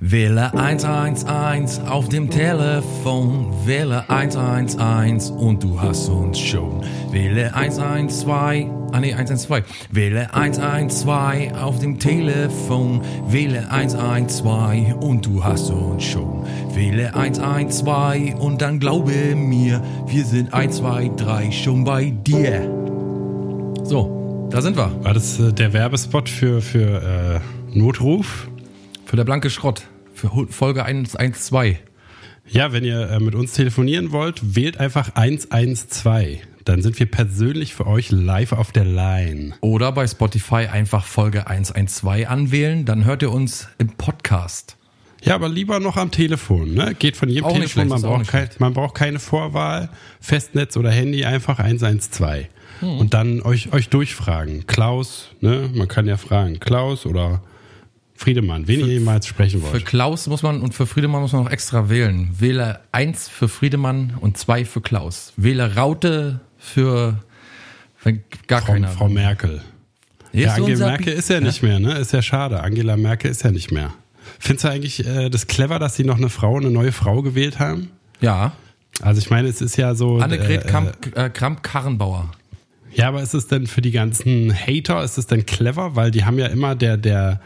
Wähle 111 auf dem Telefon, wähle 111 und du hast uns schon. Wähle 112, ah nee, 112. Wähle 112 auf dem Telefon, wähle 112 und du hast uns schon. Wähle 112 und dann glaube mir, wir sind 1, 2, 3 schon bei dir. So, da sind wir. War das äh, der Werbespot für, für äh, Notruf? Für der blanke Schrott. Für Folge 112. Ja, wenn ihr äh, mit uns telefonieren wollt, wählt einfach 112. Dann sind wir persönlich für euch live auf der Line. Oder bei Spotify einfach Folge 112 anwählen, dann hört ihr uns im Podcast. Ja, aber lieber noch am Telefon. Ne? Geht von jedem Auch Telefon. Man braucht, kein, man braucht keine Vorwahl, Festnetz oder Handy, einfach 112. Hm. Und dann euch, euch durchfragen. Klaus, ne? man kann ja fragen, Klaus oder Friedemann, wen ihr jemals sprechen Für wollt. Klaus muss man und für Friedemann muss man noch extra wählen. Wähle 1 für Friedemann und 2 für Klaus. Wähle Raute für gar Frau, keiner. Frau Merkel. Ja, Angela Merkel ist ja nicht mehr, ne? Ist ja schade. Angela Merkel ist ja nicht mehr. Findest du eigentlich äh, das clever, dass sie noch eine Frau, eine neue Frau gewählt haben? Ja, Also ich meine, es ist ja so. Annegret äh, Kramp, äh, Kramp-Karrenbauer. Ja, aber ist es denn für die ganzen Hater, ist es denn clever? Weil die haben ja immer, der, der,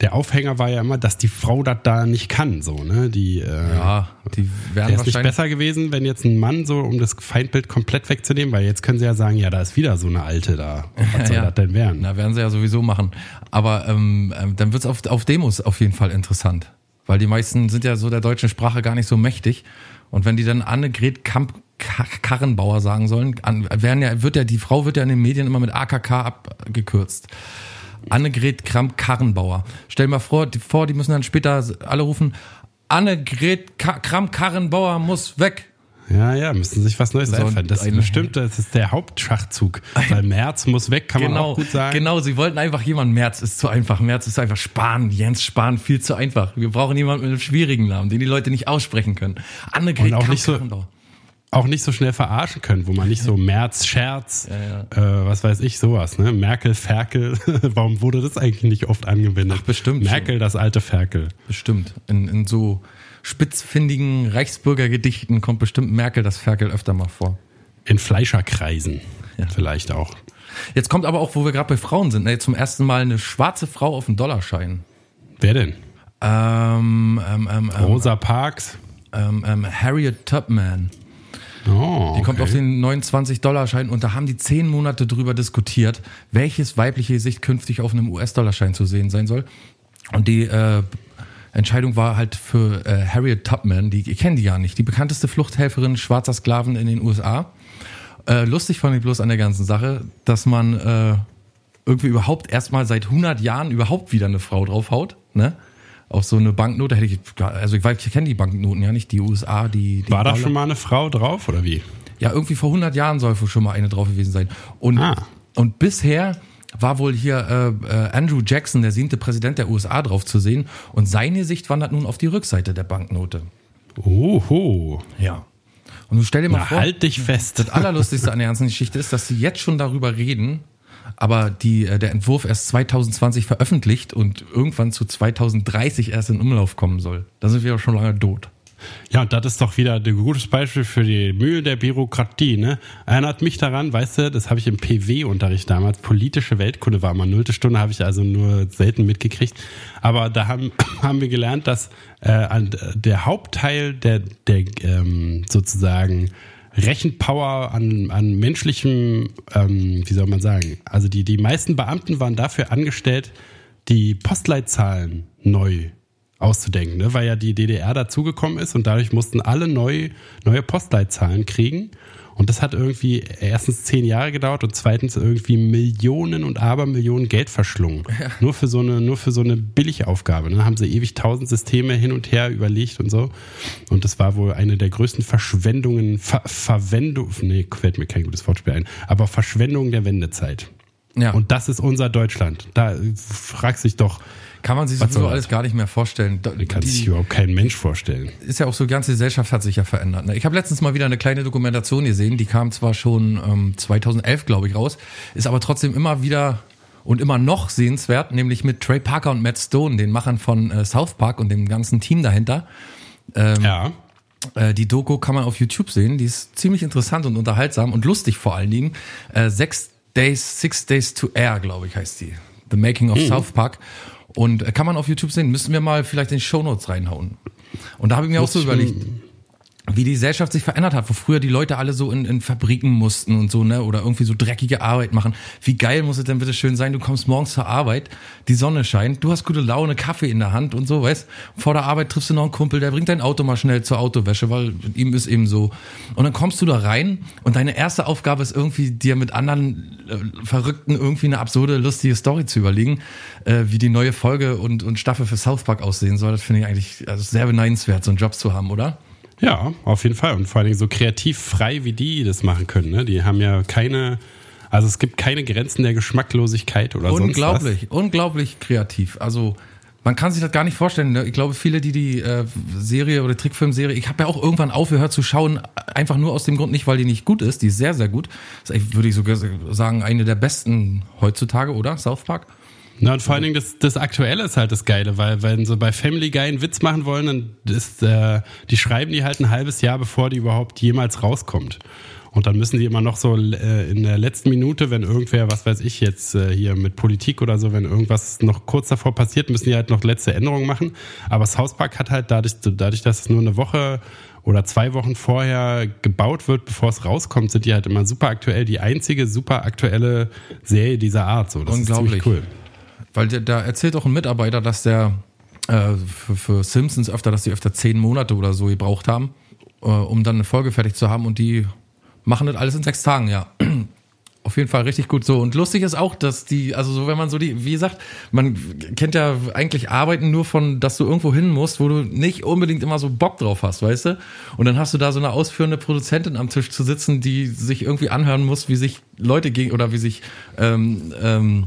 der Aufhänger war ja immer, dass die Frau das da nicht kann, so, ne? Die, äh, Ja, die werden Wäre es nicht besser gewesen, wenn jetzt ein Mann so, um das Feindbild komplett wegzunehmen, weil jetzt können sie ja sagen, ja, da ist wieder so eine Alte da. Was soll Ja. das denn werden? Na, werden sie ja sowieso machen. Aber ähm, ähm, dann wird's auf, auf Demos auf jeden Fall interessant. Weil die meisten sind ja so der deutschen Sprache gar nicht so mächtig. Und wenn die dann Annegret Kamp Ka- Karrenbauer sagen sollen, an, werden ja, wird ja, die Frau wird ja in den Medien immer mit AKK abgekürzt. Annegret Kramp Karrenbauer. Stell dir mal vor, die, vor, die müssen dann später alle rufen, Annegret Ka Kramp Karrenbauer muss weg. Ja, ja, müssen sich was Neues So einfallen. Das ein- bestimmt, das ist der Hauptschachzug. Weil Merz muss weg, kann man Genau, auch gut sagen. genau, sie wollten einfach jemanden, Merz ist zu einfach, Merz ist einfach Spahn, Jens Spahn, viel zu einfach. Wir brauchen jemanden mit einem schwierigen Namen, den die Leute nicht aussprechen können. Annegret Und auch nicht so- Kramp-Karrenbauer. Auch nicht so schnell verarschen können, wo man nicht so Merz, Scherz, Äh, was weiß ich, sowas, ne? Merkel, Ferkel. Warum wurde das eigentlich nicht oft angewendet? Ach, bestimmt Merkel, das alte Ferkel. Bestimmt. In, in so spitzfindigen Reichsbürgergedichten kommt bestimmt Merkel das Ferkel öfter mal vor. In Fleischerkreisen. Ja. Vielleicht auch. Jetzt kommt aber auch, wo wir gerade bei Frauen sind, ne, zum ersten Mal eine schwarze Frau auf dem Dollarschein. Wer denn? Ähm, ähm, ähm, ähm, Rosa Parks. ähm, ähm, Harriet Tubman. Oh, Die kommt okay. auf den 29-Dollar-Schein und da haben die zehn Monate drüber diskutiert, welches weibliche Gesicht künftig auf einem US-Dollar-Schein zu sehen sein soll. Und die äh, Entscheidung war halt für äh, Harriet Tubman, die ich kenne die ja nicht, die bekannteste Fluchthelferin schwarzer Sklaven in den USA. Äh, lustig fand ich bloß an der ganzen Sache, dass man äh, irgendwie überhaupt erstmal seit 100 Jahren überhaupt wieder eine Frau draufhaut, ne? Auf so eine Banknote hätte ich, also ich, weiß, ich kenne die Banknoten ja nicht, die USA, die, die War da schon mal eine Frau drauf oder wie? ja, irgendwie vor 100 Jahren soll wohl schon mal eine drauf gewesen sein. Und, Ah. und bisher war wohl hier äh, äh, Andrew Jackson, der siebte Präsident der USA, drauf zu sehen. Und seine Sicht wandert nun auf die Rückseite der Banknote. Oho. Ja. Und du stell dir mal Na, vor, halt dich fest. das Allerlustigste an der ganzen Geschichte ist, dass sie jetzt schon darüber reden, aber die, äh, der Entwurf erst 2020 veröffentlicht und irgendwann zu 2030 erst in Umlauf kommen soll. Da sind wir ja schon lange tot. Ja, und das ist doch wieder ein gutes Beispiel für die Mühe der Bürokratie. Ne? Erinnert mich daran, weißt du, das habe ich im PW-Unterricht damals, politische Weltkunde war mal nullte Stunde, habe ich also nur selten mitgekriegt. Aber da haben, haben wir gelernt, dass äh, der Hauptteil der, der ähm, sozusagen Rechenpower an, an menschlichem, ähm, wie soll man sagen, also die, die meisten Beamten waren dafür angestellt, die Postleitzahlen neu auszudenken, ne? weil ja die DDR dazugekommen ist und dadurch mussten alle neu, neue Postleitzahlen kriegen. Und das hat irgendwie erstens zehn Jahre gedauert und zweitens irgendwie Millionen und Abermillionen Geld verschlungen. Nur für so eine, nur für so eine Billigaufgabe. Ne? Haben sie ewig tausend Systeme hin und her überlegt und so. Und das war wohl eine der größten Verschwendungen, Ver Verwendung, nee, fällt mir kein gutes Wortspiel ein, aber Verschwendung der Wendezeit. Ja. Und das ist unser Deutschland. Da fragst dich doch, Kann man sich Was sowieso alles gar nicht mehr vorstellen. Da- kann die- sich überhaupt kein Mensch vorstellen. ist ja auch so, die ganze Gesellschaft hat sich ja verändert. Ne? Ich habe letztens mal wieder eine kleine Dokumentation gesehen, die kam zwar schon ähm, 2011, glaube ich, raus, ist aber trotzdem immer wieder und immer noch sehenswert, nämlich mit Trey Parker und Matt Stone, den Machern von äh, South Park und dem ganzen Team dahinter. Ähm, Ja. äh, die Doku kann man auf YouTube sehen. Die ist ziemlich interessant und unterhaltsam und lustig vor allen Dingen. Äh, sechs Days, Six Days to Air, glaube ich, heißt die. The Making of South Park. Und äh, kann man auf YouTube sehen. Müssen wir mal vielleicht in die Shownotes reinhauen. Und da habe ich mir auch so überlegt, wie die Gesellschaft sich verändert hat, wo früher die Leute alle so in, in Fabriken mussten und so, ne, oder irgendwie so dreckige Arbeit machen. Wie geil muss es denn bitte schön sein, du kommst morgens zur Arbeit, die Sonne scheint, du hast gute Laune, Kaffee in der Hand und so, weißt, vor der Arbeit triffst du noch einen Kumpel, der bringt dein Auto mal schnell zur Autowäsche, weil ihm ist eben so. Und dann kommst du da rein und deine erste Aufgabe ist irgendwie, dir mit anderen äh, Verrückten irgendwie eine absurde, lustige Story zu überlegen, äh, wie die neue Folge und, und Staffel für South Park aussehen soll. Das finde ich eigentlich also sehr beneidenswert, so einen Job zu haben, oder? Ja, auf jeden Fall. Und vor allen Dingen so kreativ frei, wie die das machen können. Ne? Die haben ja keine, also es gibt keine Grenzen der Geschmacklosigkeit oder sonst was. Unglaublich, unglaublich kreativ. Also man kann sich das gar nicht vorstellen. ne? Ich glaube, viele, die die äh, Serie oder Trickfilmserie, ich habe ja auch irgendwann aufgehört zu schauen, einfach nur aus dem Grund nicht, weil die nicht gut ist. Die ist sehr, sehr gut. Das ist, würde ich sogar sagen, eine der besten heutzutage, oder? South Park? Na, und vor allen Dingen das, das Aktuelle ist halt das Geile, weil wenn sie bei Family Guy einen Witz machen wollen, dann ist, äh, die schreiben die halt ein halbes Jahr, bevor die überhaupt jemals rauskommt. Und dann müssen die immer noch so äh, in der letzten Minute, wenn irgendwer, was weiß ich jetzt äh, hier mit Politik oder so, wenn irgendwas noch kurz davor passiert, müssen die halt noch letzte Änderungen machen. Aber South Park hat halt dadurch, dadurch, dass es nur eine Woche oder zwei Wochen vorher gebaut wird, bevor es rauskommt, sind die halt immer super aktuell. Die einzige super aktuelle Serie dieser Art. So, das Unglaublich. ist ziemlich cool. Weil da erzählt auch ein Mitarbeiter, dass der äh, für, für Simpsons öfter, dass die öfter zehn Monate oder so gebraucht haben, äh, um dann eine Folge fertig zu haben und die machen das alles in sechs Tagen, ja. Auf jeden Fall richtig gut so. Und lustig ist auch, dass die, also so, wenn man so die, wie gesagt, man kennt ja eigentlich Arbeiten nur von, dass du irgendwo hin musst, wo du nicht unbedingt immer so Bock drauf hast, weißt du? Und dann hast du da so eine ausführende Produzentin am Tisch zu sitzen, die sich irgendwie anhören muss, wie sich Leute gegen, oder wie sich, ähm, ähm,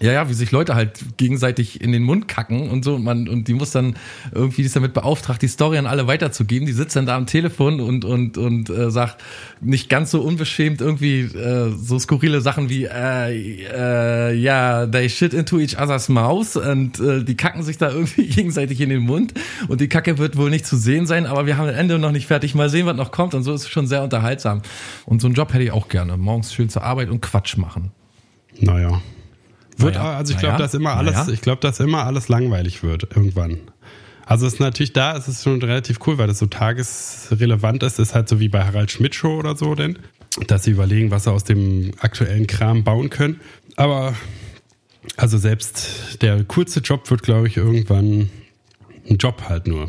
ja, ja, wie sich Leute halt gegenseitig in den Mund kacken und so. Man, und die muss dann irgendwie, die ist damit beauftragt, die Story an alle weiterzugeben. Die sitzt dann da am Telefon und, und, und äh, sagt nicht ganz so unbeschämt irgendwie äh, so skurrile Sachen wie, äh, äh, ja, they shit into each other's mouth und äh, die kacken sich da irgendwie gegenseitig in den Mund und die Kacke wird wohl nicht zu sehen sein, aber wir haben das Ende noch nicht fertig. Mal sehen, was noch kommt und so ist es schon sehr unterhaltsam. Und so einen Job hätte ich auch gerne. Morgens schön zur Arbeit und Quatsch machen. Naja. Wird, Naja, also ich glaube, naja, dass immer alles, naja. ich glaube, dass immer alles langweilig wird irgendwann. Also es ist natürlich da, es ist schon relativ cool, weil das so tagesrelevant ist, ist halt so wie bei Harald Schmidt Show oder so denn, dass sie überlegen, was sie aus dem aktuellen Kram bauen können. Aber also selbst der coolste Job wird, glaube ich, irgendwann ein Job halt nur.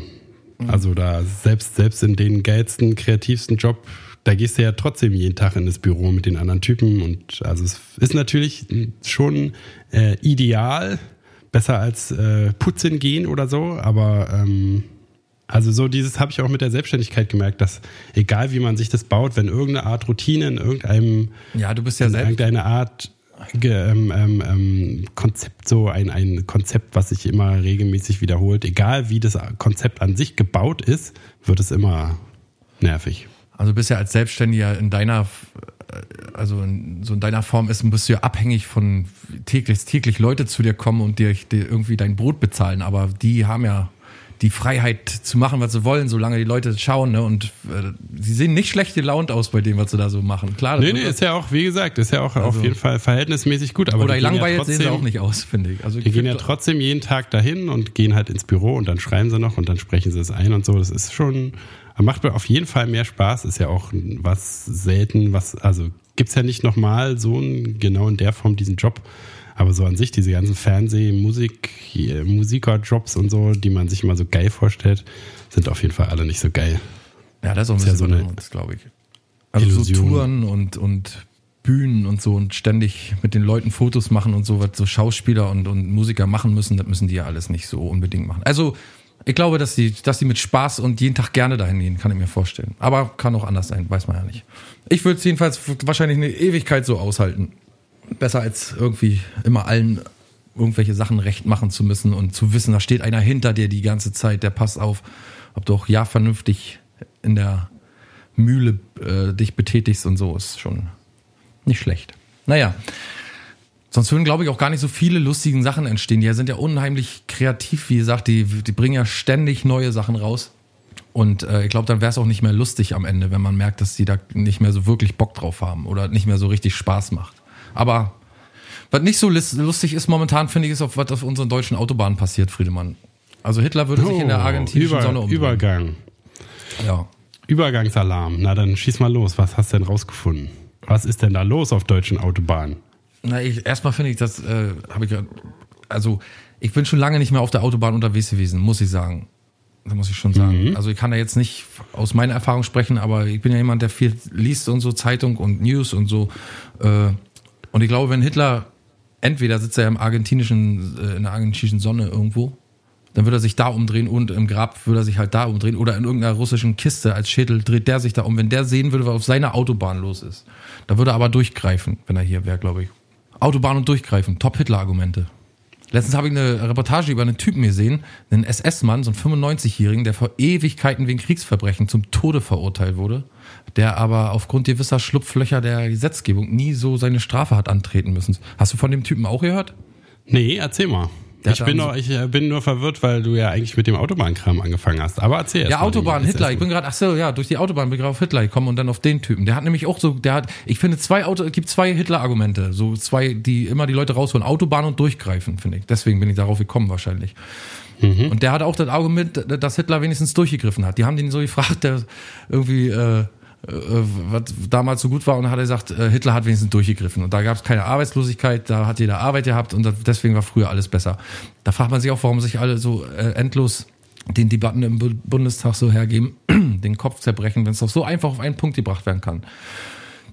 Also da selbst, selbst in den geilsten, kreativsten Job, da gehst du ja trotzdem jeden Tag in das Büro mit den anderen Typen und also es ist natürlich schon äh, ideal, besser als äh, putzen gehen oder so, aber ähm, also so dieses habe ich auch mit der Selbstständigkeit gemerkt, dass egal wie man sich das baut, wenn irgendeine Art Routine in irgendeinem Ja, du bist ja selbst. irgendeine Art ähm, ähm, ähm, Konzept, so ein, ein Konzept, was sich immer regelmäßig wiederholt, egal wie das Konzept an sich gebaut ist, wird es immer nervig. Also bist ja als Selbstständiger in deiner, äh, also in, so in deiner Form ist, bist du ja abhängig von täglich, täglich Leute zu dir kommen und dir, dir irgendwie dein Brot bezahlen. Aber die haben ja die Freiheit zu machen, was sie wollen, solange die Leute schauen. Ne? Und äh, sie sehen nicht schlecht gelaunt aus bei dem, was sie da so machen. Klar, Nee, nee, ist ja auch, wie gesagt, ist ja auch auf Also- jeden Fall verhältnismäßig gut. Aber oder gehen ja langweilig sehen sie trotzdem- auch nicht aus, finde ich. Also Die gehen ja trotzdem jeden Tag dahin und gehen halt ins Büro und dann schreiben sie noch und dann sprechen sie es ein und so. Das ist schon, macht mir auf jeden Fall mehr Spaß. Ist ja auch was selten, was, also gibt's ja nicht nochmal so ein, genau in der Form diesen Job. Aber so an sich, diese ganzen Fernseh-, Musik, hier, Musikerjobs und so, die man sich immer so geil vorstellt, sind auf jeden Fall alle nicht so geil. Ja, das ist auch ein Ist ja bisschen so eine anderes, glaube ich. Also Illusion. so Touren und, und Bühnen und so und ständig mit den Leuten Fotos machen und so, was so Schauspieler und, und Musiker machen müssen, das müssen die ja alles nicht so unbedingt machen. Also ich glaube, dass die, dass die mit Spaß und jeden Tag gerne dahin gehen, kann ich mir vorstellen. Aber kann auch anders sein, weiß man ja nicht. Ich würde es jedenfalls wahrscheinlich eine Ewigkeit so aushalten. Besser als irgendwie immer allen irgendwelche Sachen recht machen zu müssen und zu wissen, da steht einer hinter dir die ganze Zeit, der passt auf, ob du auch ja vernünftig in der Mühle äh, dich betätigst und so, ist schon nicht schlecht. Naja, Sonst würden, glaube ich, auch gar nicht so viele lustige Sachen entstehen. Die sind ja unheimlich kreativ, wie gesagt, die, die bringen ja ständig neue Sachen raus. Und äh, ich glaube, dann wäre es auch nicht mehr lustig am Ende, wenn man merkt, dass die da nicht mehr so wirklich Bock drauf haben oder nicht mehr so richtig Spaß macht. Aber was nicht so lustig ist momentan, finde ich, ist auch, was auf unseren deutschen Autobahnen passiert, Friedemann. Also Hitler würde sich in der oh, argentinischen Über, Sonne umdrehen. Übergang. Ja. Übergangsalarm. Na, dann schieß mal los. Was hast du denn rausgefunden? Was ist denn da los auf deutschen Autobahnen? Na, ich, erstmal finde ich, das äh, habe ich ja. Also, ich bin schon lange nicht mehr auf der Autobahn unterwegs gewesen, muss ich sagen. Da muss ich schon sagen. Mhm. Also ich kann da jetzt nicht aus meiner Erfahrung sprechen, aber ich bin ja jemand, der viel liest und so Zeitung und News und so. Äh, und ich glaube, wenn Hitler entweder sitzt er im argentinischen, äh, in der argentinischen Sonne irgendwo, dann würde er sich da umdrehen und im Grab würde er sich halt da umdrehen oder in irgendeiner russischen Kiste als Schädel dreht der sich da um. Wenn der sehen würde, was auf seiner Autobahn los ist, da würde er aber durchgreifen, wenn er hier wäre, glaube ich. Autobahn und durchgreifen, Top-Hitler-Argumente. Letztens habe ich eine Reportage über einen Typen gesehen, einen SS-Mann, so einen 95-Jährigen, der vor Ewigkeiten wegen Kriegsverbrechen zum Tode verurteilt wurde, der aber aufgrund gewisser Schlupflöcher der Gesetzgebung nie so seine Strafe hat antreten müssen. Hast du von dem Typen auch gehört? Nee, erzähl mal. Der ich bin, nur, ich äh, bin nur verwirrt, weil du ja eigentlich mit dem Autobahnkram angefangen hast. Aber erzähl erst Ja, Autobahn, Hitler. Ich bin gerade, ach so, ja, durch die Autobahn bin ich gerade auf Hitler gekommen und dann auf den Typen. Der hat nämlich auch so, der hat, ich finde zwei Auto, es gibt zwei Hitler-Argumente. So zwei, die immer die Leute rausholen. Autobahn und durchgreifen, finde ich. Deswegen bin ich darauf gekommen wahrscheinlich. Mhm. Und der hat auch das Argument, dass Hitler wenigstens durchgegriffen hat. Die haben den so gefragt, der irgendwie, äh, was damals so gut war und dann hat er gesagt, äh, Hitler hat wenigstens durchgegriffen und da gab es keine Arbeitslosigkeit, da hat jeder Arbeit gehabt und deswegen war früher alles besser. Da fragt man sich auch, warum sich alle so äh, endlos den Debatten im Bundestag so hergeben, den Kopf zerbrechen, wenn es doch so einfach auf einen Punkt gebracht werden kann.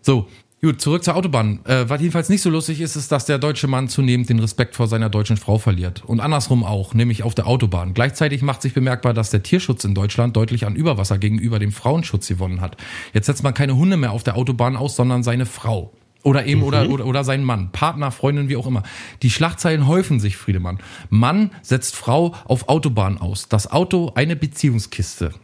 So, Gut, zurück zur Autobahn. Äh, was jedenfalls nicht so lustig ist, ist, dass der deutsche Mann zunehmend den Respekt vor seiner deutschen Frau verliert. Und andersrum auch, nämlich auf der Autobahn. Gleichzeitig macht sich bemerkbar, dass der Tierschutz in Deutschland deutlich an Überwasser gegenüber dem Frauenschutz gewonnen hat. Jetzt setzt man keine Hunde mehr auf der Autobahn aus, sondern seine Frau. Oder eben, mhm. oder, oder, oder sein Mann, Partner, Freundin, wie auch immer. Die Schlagzeilen häufen sich, Friedemann. Mann setzt Frau auf Autobahn aus. Das Auto eine Beziehungskiste.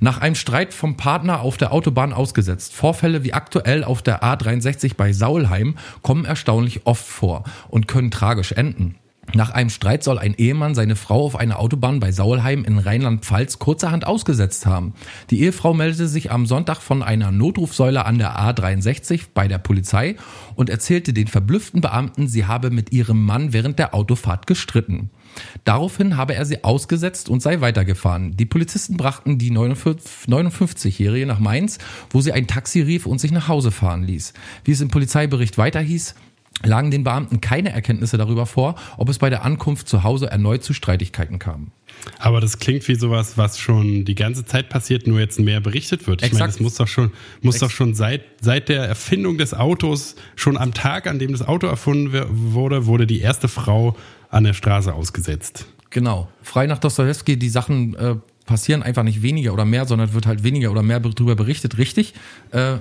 Nach einem Streit vom Partner auf der Autobahn ausgesetzt. Vorfälle wie aktuell auf der A63 bei Saulheim kommen erstaunlich oft vor und können tragisch enden. Nach einem Streit soll ein Ehemann seine Frau auf einer Autobahn bei Saulheim in Rheinland-Pfalz kurzerhand ausgesetzt haben. Die Ehefrau meldete sich am Sonntag von einer Notrufsäule an der A63 bei der Polizei und erzählte den verblüfften Beamten, sie habe mit ihrem Mann während der Autofahrt gestritten. Daraufhin habe er sie ausgesetzt und sei weitergefahren. Die Polizisten brachten die 59-Jährige nach Mainz, wo sie ein Taxi rief und sich nach Hause fahren ließ. Wie es im Polizeibericht weiter hieß, lagen den Beamten keine Erkenntnisse darüber vor, ob es bei der Ankunft zu Hause erneut zu Streitigkeiten kam. Aber das klingt wie sowas, was schon die ganze Zeit passiert, nur jetzt mehr berichtet wird. Ich Exakt. meine, das muss doch schon, muss doch schon seit, seit der Erfindung des Autos, schon am Tag, an dem das Auto erfunden wurde, wurde die erste Frau an der Straße ausgesetzt. Genau. Frei nach Dostoevsky, die Sachen äh, passieren einfach nicht weniger oder mehr, sondern wird halt weniger oder mehr darüber berichtet, richtig. Äh,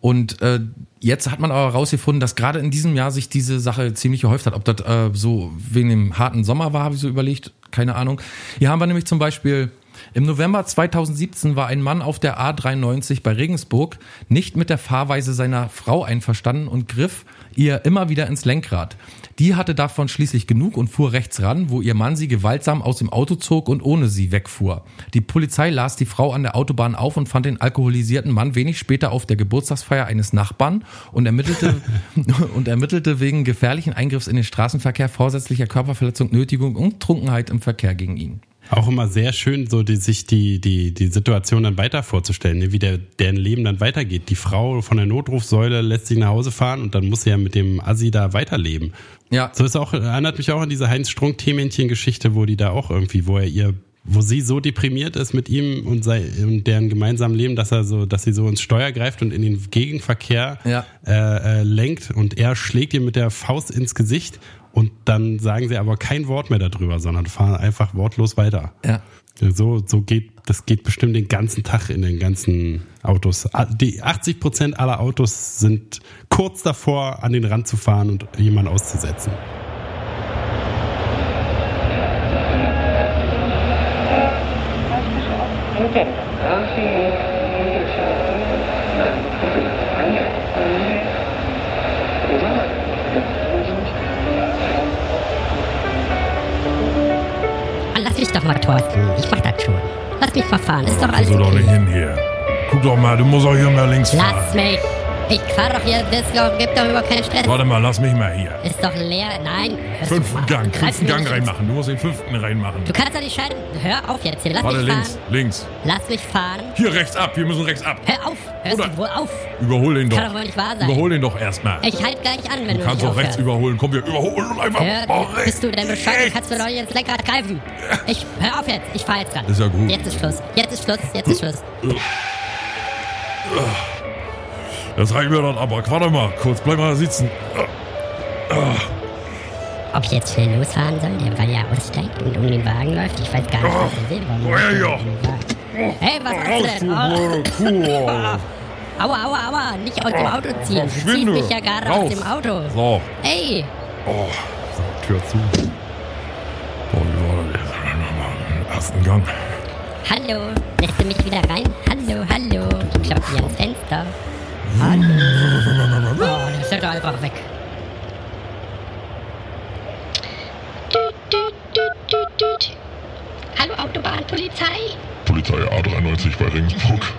und äh, jetzt hat man aber herausgefunden, dass gerade in diesem Jahr sich diese Sache ziemlich gehäuft hat. Ob das äh, so wegen dem harten Sommer war, habe ich so überlegt, keine Ahnung. Hier haben wir nämlich zum Beispiel im November 2017 war ein Mann auf der A93 bei Regensburg nicht mit der Fahrweise seiner Frau einverstanden und griff ihr immer wieder ins Lenkrad. Die hatte davon schließlich genug und fuhr rechts ran, wo ihr Mann sie gewaltsam aus dem Auto zog und ohne sie wegfuhr. Die Polizei las die Frau an der Autobahn auf und fand den alkoholisierten Mann wenig später auf der Geburtstagsfeier eines Nachbarn und ermittelte, und ermittelte wegen gefährlichen Eingriffs in den Straßenverkehr, vorsätzlicher Körperverletzung, Nötigung und Trunkenheit im Verkehr gegen ihn. Auch immer sehr schön, so die, sich die, die, die Situation dann weiter vorzustellen, ne? wie der, deren Leben dann weitergeht. Die Frau von der Notrufsäule lässt sich nach Hause fahren und dann muss sie ja mit dem Assi da weiterleben. Ja. So ist auch, erinnert mich auch an diese Heinz Strunk-Themännchen-Geschichte, wo die da auch irgendwie, wo er ihr wo sie so deprimiert ist mit ihm und, sei, und deren gemeinsamen Leben, dass er so, dass sie so ins Steuer greift und in den Gegenverkehr ja. äh, äh, lenkt und er schlägt ihr mit der Faust ins Gesicht und dann sagen sie aber kein Wort mehr darüber, sondern fahren einfach wortlos weiter. Ja. So, so geht, das geht bestimmt den ganzen Tag in den ganzen Autos. Die 80 Prozent aller Autos sind kurz davor, an den Rand zu fahren und jemanden auszusetzen. Okay. Mich doch mal, Thorsten. Ich mach das schon. Lass mich mal fahren. Ist doch alles Also doch okay. nicht hin hier. Guck doch mal, du musst auch hier mehr links fahren. Lass mich. Ich fahr doch hier. Das doch- gibt doch überhaupt keinen Stress. Warte mal, lass mich mal hier. Ist doch leer. Nein. du Fünften. Gang, fünften Gang reinmachen. Du musst den fünften reinmachen. Du kannst doch nicht scheiden. Hör auf jetzt hier. Lass Warte, mich links, fahren. links. Lass mich fahren. Hier rechts ab, wir müssen rechts ab. Hör auf. Hörst Oder- du wohl auf? Überhol den Kann doch doch. wohl nicht wahr sein. Überhol den doch erstmal. Ich halt gleich an, wenn Du du, kannst doch rechts überholen. Komm, wir überholen und einfach Hör, rechts. bist du denn bescheuert? Du kannst mir doch nicht ins Lenkrad greifen. Ich, hör auf jetzt. Ich fahr jetzt dran. Ist ja gut. Jetzt ist Schluss. Jetzt ist Schluss. Jetzt ist Schluss. Das reicht mir dann aber. Warte mal, kurz, bleib mal sitzen. Ob ich jetzt schnell losfahren soll, der weil er aussteigt und um den Wagen läuft? Ich weiß gar nicht, was er will. Warum Oh, läuft er ja. den Wagen? Hey, was du denn? Oh, aua, aua, aua. Nicht aus dem Auto ziehen. Du ziehst mich ja gerade aus dem Auto. So, Ey, oh, so, Tür zu. Oh, wie war das jetzt? Im ersten Gang. hallo. Lässt du mich wieder rein? Hallo, hallo. Ich klopfe hier ans Fenster. Hallo. Oh, der fährt doch einfach weg. Hallo Autobahnpolizei. Polizei A93 bei Regensburg.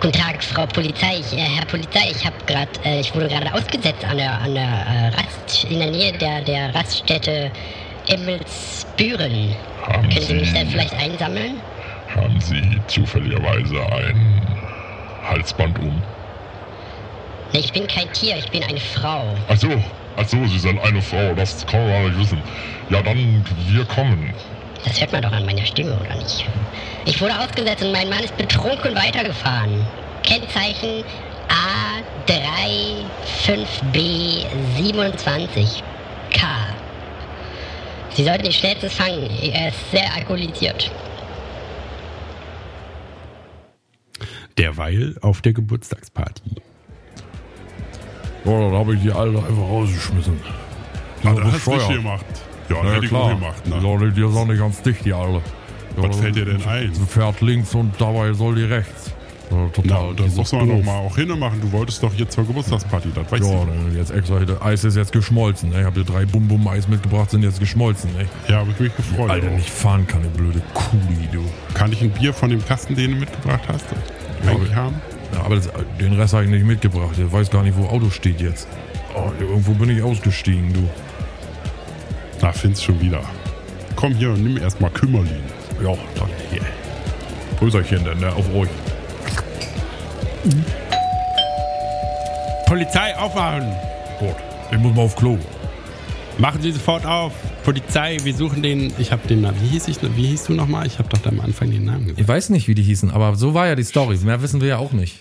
Guten Tag, Frau Polizei. Ich, äh, Herr Polizei, ich habe gerade, äh, ich wurde gerade ausgesetzt an der, an der äh, Rast, in der Nähe der, der Raststätte Emmelsbüren. Haben Können Sie mich da vielleicht einsammeln? Haben Sie zufälligerweise ein Halsband um? Ich bin kein Tier, ich bin eine Frau. Ach so, ach so, Sie sind eine Frau, das kann man gar nicht wissen. Ja, dann, wir kommen. Das hört man doch an meiner Stimme, oder nicht? Ich wurde ausgesetzt und mein Mann ist betrunken weitergefahren. Kennzeichen A35B27K. Sie sollten ihn schnellstens fangen. Er ist sehr alkoholisiert. Derweil auf der Geburtstagsparty. Oh, da habe ich die Alte einfach rausgeschmissen. Die Ah, das hast du bescheuert. gemacht. Ja, Na ja, hätte ich klar. gemacht. Die Ne? die ist auch nicht ganz dicht, die Alte. Was fällt dir denn ein? Fährt links und dabei soll die rechts. Ja, Na, total. das die muss man doch doof. mal auch hinmachen. Du wolltest doch jetzt zur Geburtstagsparty, das weiß Ja, ich. ne, jetzt extra, das Eis ist jetzt geschmolzen. Ne? Ich habe dir drei Bum-Bum-Eis mitgebracht, sind jetzt geschmolzen. Ne? Ja, habe ich mich gefreut. Alter, auch. nicht fahren kann, die blöde Kuli, du. Kann ich ein Bier von dem Kasten, den du mitgebracht hast, Ja, eigentlich aber- haben? Ja, aber das, den Rest habe ich nicht mitgebracht. Ich weiß gar nicht, wo Auto steht jetzt. Oh, irgendwo bin ich ausgestiegen, du. Na, find's schon wieder. Komm hier, nimm erstmal Kümmerlin. Ja, danke. Hier. Grüßerchen denn, ne, auf euch. Polizei aufmachen! Gut, ich muss mal auf Klo. Machen Sie sofort auf! Polizei, wir suchen den. Ich habe den Namen. Wie hieß ich? Wie hieß du nochmal? Ich habe doch am Anfang den Namen gesagt. Ich weiß nicht, wie die hießen, aber so war ja die Story. Mehr wissen wir ja auch nicht.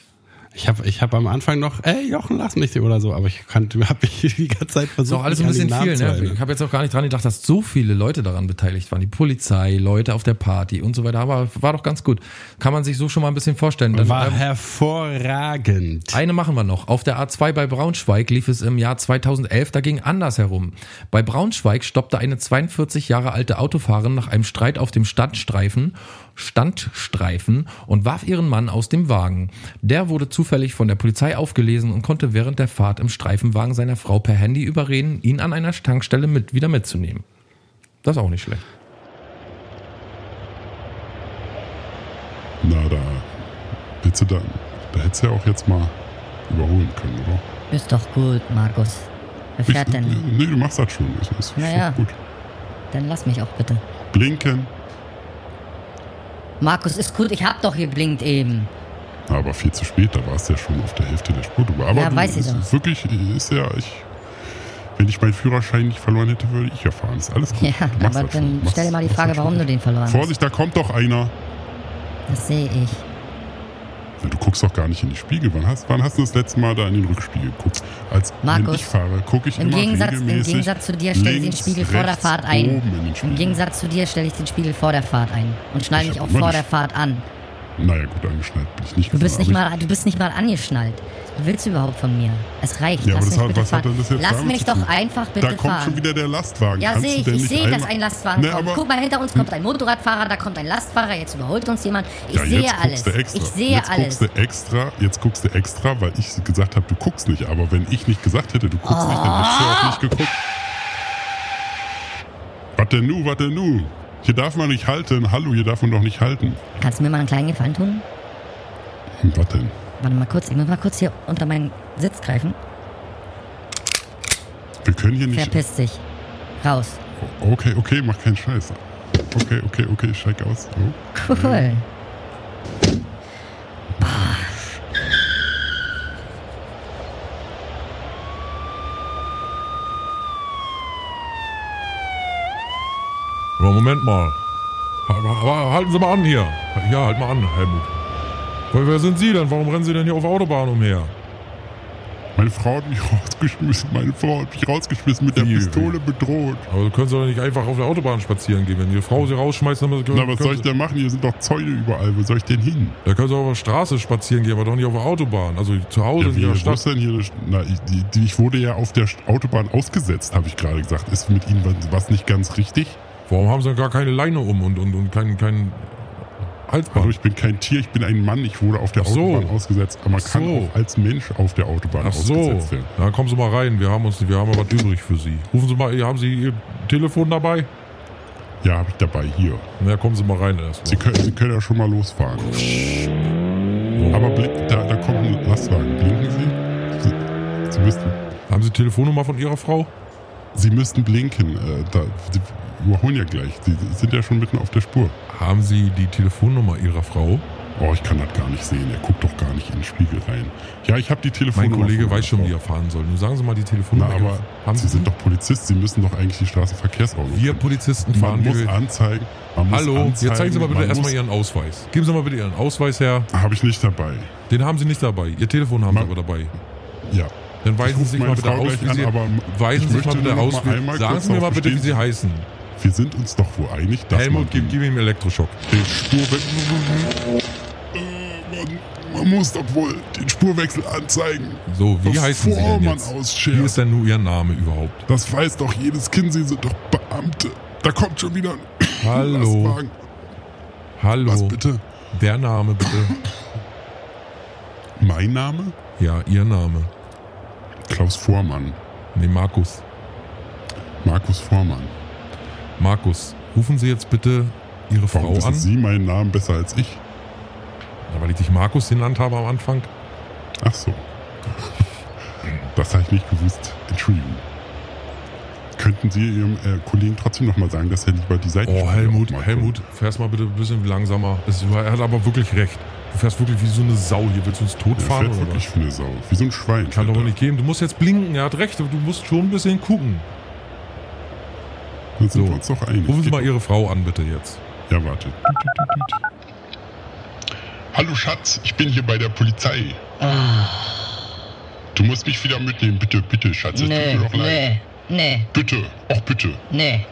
Ich habe ich hab am Anfang noch, ey Jochen, lass mich oder so, aber ich habe mich die ganze Zeit versucht. auch alles ein bisschen viel, ne? Ich habe jetzt auch gar nicht dran gedacht, dass so viele Leute daran beteiligt waren. Die Polizei, Leute auf der Party und so weiter. Aber war doch ganz gut. Kann man sich so schon mal ein bisschen vorstellen. Dann, War ähm, hervorragend. Eine machen wir noch. Auf der A2 bei Braunschweig lief es im Jahr 2011 dagegen anders herum. Bei Braunschweig stoppte eine 42 Jahre alte Autofahrerin nach einem Streit auf dem Standstreifen, Standstreifen und warf ihren Mann aus dem Wagen. Der wurde zufällig von der Polizei aufgelesen und konnte während der Fahrt im Streifenwagen seiner Frau per Handy überreden, ihn an einer Tankstelle mit wieder mitzunehmen. Das ist auch nicht schlecht. Na, da hättest du da, da hättest du ja auch jetzt mal überholen können, oder? Ist doch gut, Markus. Wer fährt Ich- denn? Nee, du machst das schon. Das ist Naja. gut. Dann lass mich auch bitte. Blinken. Markus, ist gut, ich hab doch geblinkt eben. Aber viel zu spät, da warst du ja schon auf der Hälfte der Spur. drüber. Aber Ja, weiß ich doch. Wirklich, ist ja, ich, wenn ich meinen Führerschein nicht verloren hätte, würde ich ja fahren. Ist alles gut. Ja, aber dann stell dir mal die Frage, warum du den verloren hast. Vorsicht, da kommt doch einer. Das sehe ich. Du guckst doch gar nicht in die Spiegel. Wann hast, wann hast du das letzte Mal da in den Rückspiegel geguckt? Als wenn Markus, ich fahre, gucke ich Im immer Gegensatz, Im regelmäßig Gegensatz zu dir stelle ich den Spiegel vor der Fahrt ein. Den. Im Gegensatz zu dir stelle ich den Spiegel vor der Fahrt ein. Und schneide Ich mich auch vor der Fahrt an. Naja, gut, angeschnallt bin ich nicht Du bist, nicht aber mal, du bist nicht mal angeschnallt. Was willst du überhaupt von mir? Es reicht. Ja, aber Lass das mich hat- bitte was hat das Lass mich doch einfach bitte Da kommt fahren. schon wieder der Lastwagen. Ja, sehe ich. Ich sehe, dass ein Lastwagen Ne, kommt. aber- Guck mal, hinter uns kommt ein Motorradfahrer, da kommt ein Lastfahrer, jetzt überholt uns jemand. Ich ja, sehe alles. Ich sehe jetzt alles. guckst du extra, jetzt guckst du extra, weil ich gesagt habe, du guckst nicht. Aber wenn ich nicht gesagt hätte, du guckst nicht, dann hättest du auch nicht geguckt. Was denn nu, was denn nu? Hier darf man nicht halten. Hallo, hier darf man doch nicht halten. Kannst du mir mal einen kleinen Gefallen tun? Was denn? Warte mal kurz, ich muss mal kurz hier unter meinen Sitz greifen. Wir können hier nicht. Verpiss dich. Raus. Okay, okay, mach keinen Scheiß. Okay, okay, okay, steig aus. Oh. Cool. Aber Moment mal. Halten Sie mal an hier. Ja, halt mal an, Helmut. Weil, wer sind Sie denn? Warum rennen Sie denn hier auf der Autobahn umher? Meine Frau hat mich rausgeschmissen. Meine Frau hat mich rausgeschmissen, mit der Wie, Pistole bedroht. Aber du können Sie doch nicht einfach auf der Autobahn spazieren gehen. Wenn Ihre Frau Sie rausschmeißt, dann können, Na, was soll ich denn machen? Hier sind doch Zäune überall. Wo soll ich denn hin? Da können Sie auch auf der Straße spazieren gehen, aber doch nicht auf der Autobahn. Also zu Hause Ja, in wie, wo Stadt. denn hier? Na, ich, die, die, ich wurde ja auf der Autobahn ausgesetzt, habe ich gerade gesagt. Ist mit Ihnen was nicht ganz richtig? Warum haben Sie gar keine Leine um und, und, und kein, kein Halsband? Hallo, ich bin kein Tier, ich bin ein Mann. Ich wurde auf der Ach so. Autobahn ausgesetzt. Aber man Ach kann so. auch als Mensch auf der Autobahn Ach so, ausgesetzt werden. dann kommen Sie mal rein. Wir haben uns, wir haben aber was übrig für Sie. Rufen Sie mal, haben Sie Ihr Telefon dabei? Ja, habe ich dabei hier. Na, kommen Sie mal rein erst. Sie können, Sie können ja schon mal losfahren. Aber blink, da, da kommt ein Lastwagen. Blinken Sie? Sie, Sie müssten, Haben Sie die Telefonnummer von Ihrer Frau? Sie müssten blinken. Äh, da, überholen ja gleich. Sie sind ja schon mitten auf der Spur. Haben Sie die Telefonnummer Ihrer Frau? Oh, ich kann das gar nicht sehen. Er guckt doch gar nicht in den Spiegel rein. Ja, ich habe die Mein Telefonnummer. Kollege von meiner weiß schon, wie er fahren soll. Nun sagen Sie mal die Na, Telefonnummer. aber Ihrer- haben Sie sind doch Polizist. Sie müssen doch eigentlich die Straßenverkehrsordnung. Wir. Polizisten man fahren. muss wir- anzeigen. Man muss Hallo, anzeigen, jetzt zeigen Sie mal bitte man erstmal muss- Ihren Ausweis. Geben Sie mal bitte Ihren Ausweis her. Habe ich nicht dabei. Den haben Sie nicht dabei. Ihr Telefon haben Sie Ma- aber dabei. Ja. Dann weisen Sie sich mal bitte Frau aus, wie an, Sie, aber weisen Sie sich mal bitte aus. Wie, sagen Sie mir mal bitte, wie Sie heißen. Wir sind uns doch wohl einig, dass Helmut, man gib, gib ihm Elektroschock. den Spurwechsel... Man, man muss doch wohl den Spurwechsel anzeigen. So, wie heißen Sie denn jetzt? ausschert. Wie ist denn nur Ihr Name überhaupt? Das weiß doch jedes Kind, Sie sind doch Beamte. Da kommt schon wieder ein Hallo. Lastwagen. Hallo. Was bitte? Der Name bitte. Mein Name? Ja, Ihr Name. Klaus Vormann. Nee, Markus. Markus Vormann. Markus, rufen Sie jetzt bitte Ihre Warum Frau wissen an. Sie meinen Namen besser als ich? Ja, weil ich dich Markus genannt habe am Anfang. Ach so. Das habe ich nicht gewusst. Entschuldigung. Könnten Sie Ihrem äh, Kollegen trotzdem nochmal sagen, dass er lieber die Seite Oh, Helmut, Helmut, fährst mal bitte ein bisschen langsamer. Es, er hat aber wirklich recht. Du fährst wirklich wie so eine Sau hier. Willst du uns totfahren fährt oder wirklich was? wie eine Sau. Wie so ein Schwein. Kann doch nicht gehen. Du musst jetzt blinken. Er hat recht. aber Du musst schon ein bisschen gucken. Dann sind So. wir uns doch einig. Rufen Sie mal Ihre Frau an, bitte jetzt. Ja, warte. Hallo Schatz, ich bin hier bei der Polizei. Du musst mich wieder mitnehmen, bitte, bitte, Schatz. Es tut Nee, mir doch leid. nee, nee, Bitte, ach bitte, nee,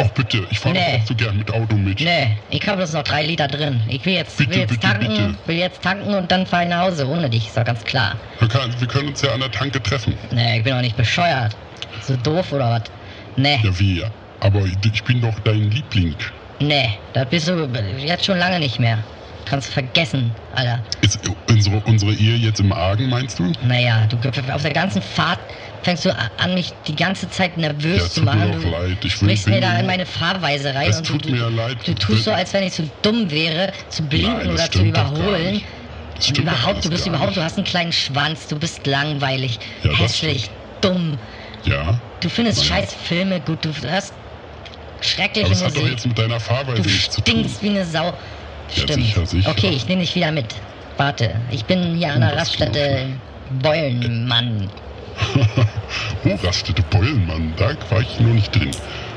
ach bitte. Ich fahre Nee. doch auch so gern mit Auto mit. nee. Ich habe bloß noch drei Liter drin. Ich will jetzt, Bitte, will jetzt bitte, tanken, bitte. will jetzt tanken und dann fahre ich nach Hause ohne dich. Ist doch ganz klar. Wir können, wir können uns ja an der Tanke treffen. Nee, ich bin doch nicht bescheuert. So doof oder was? Nee, Ja, wie? Aber ich bin doch dein Liebling. nee, das bist du jetzt schon lange nicht mehr. Kannst vergessen, Alter. Ist unsere, unsere Ehe jetzt im Argen, meinst du? Naja, du auf der ganzen Fahrt fängst du an, mich die ganze Zeit nervös Ja, zu tut mir machen. Du leid. Ich will- sprichst mir da in meine Fahrweise rein Es und tut du, mir leid. du tust so, als wenn ich so dumm wäre, zu blinken Nein, oder zu überholen. Das stimmt überhaupt, du bist überhaupt, nicht. du hast einen kleinen Schwanz, du bist langweilig, Ja, hässlich, dumm. Ja. Du findest scheiß Filme gut, du hörst schreckliche Aber es hat doch jetzt mit deiner Fahrweise Du nichts zu tun. stinkst wie eine Sau. Stimmt. sicher, sicher. Okay, ich nehme dich wieder mit. Warte, ich bin hier an der Das Raststätte Beulenmann. Oh, Raststätte Beulenmann, da war ich noch nicht drin.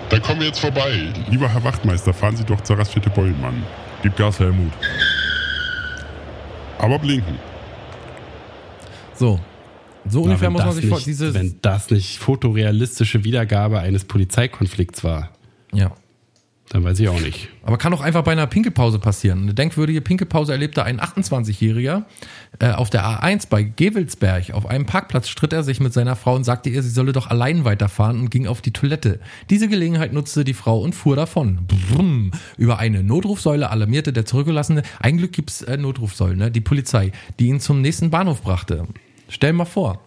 Dann kommen wir jetzt vorbei. Lieber Herr Wachtmeister, fahren Sie doch zur Raststätte Beulenmann. Gib Gas, Helmut. Aber blinken. So. So ungefähr muss man das sich vor nicht, diese. Wenn das nicht fotorealistische Wiedergabe eines Polizeikonflikts war, Ja. dann weiß ich auch nicht. Aber kann auch einfach bei einer Pinkelpause passieren. Eine denkwürdige Pinkelpause erlebte ein 28-Jähriger äh, auf der A1 bei Gewelsberg. Auf einem Parkplatz stritt er sich mit seiner Frau und sagte ihr, sie solle doch allein weiterfahren und ging auf die Toilette. Diese Gelegenheit nutzte die Frau und fuhr davon. Brumm. Über eine Notrufsäule alarmierte der Zurückgelassene. Ein Glück gibt's äh, Notrufsäulen, ne? die Polizei, die ihn zum nächsten Bahnhof brachte. Stell mal vor,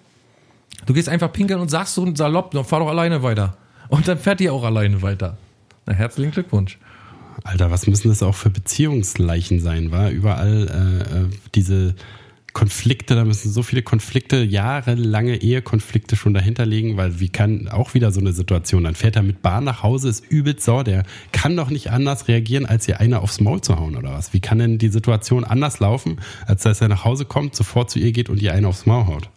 du gehst einfach pinkeln und sagst so salopp, dann fahr doch alleine weiter. Und dann fährt die auch alleine weiter. Na, herzlichen Glückwunsch. Alter, was müssen das auch für Beziehungsleichen sein, war? Überall äh, äh, diese Konflikte, da müssen so viele Konflikte, jahrelange Ehekonflikte schon dahinter liegen, weil wie kann auch wieder so eine Situation, dann fährt er mit Bahn nach Hause, ist übelst sauer, der kann doch nicht anders reagieren, als ihr einer aufs Maul zu hauen oder was? Wie kann denn die Situation anders laufen, als dass er nach Hause kommt, sofort zu ihr geht und ihr einen aufs Maul haut?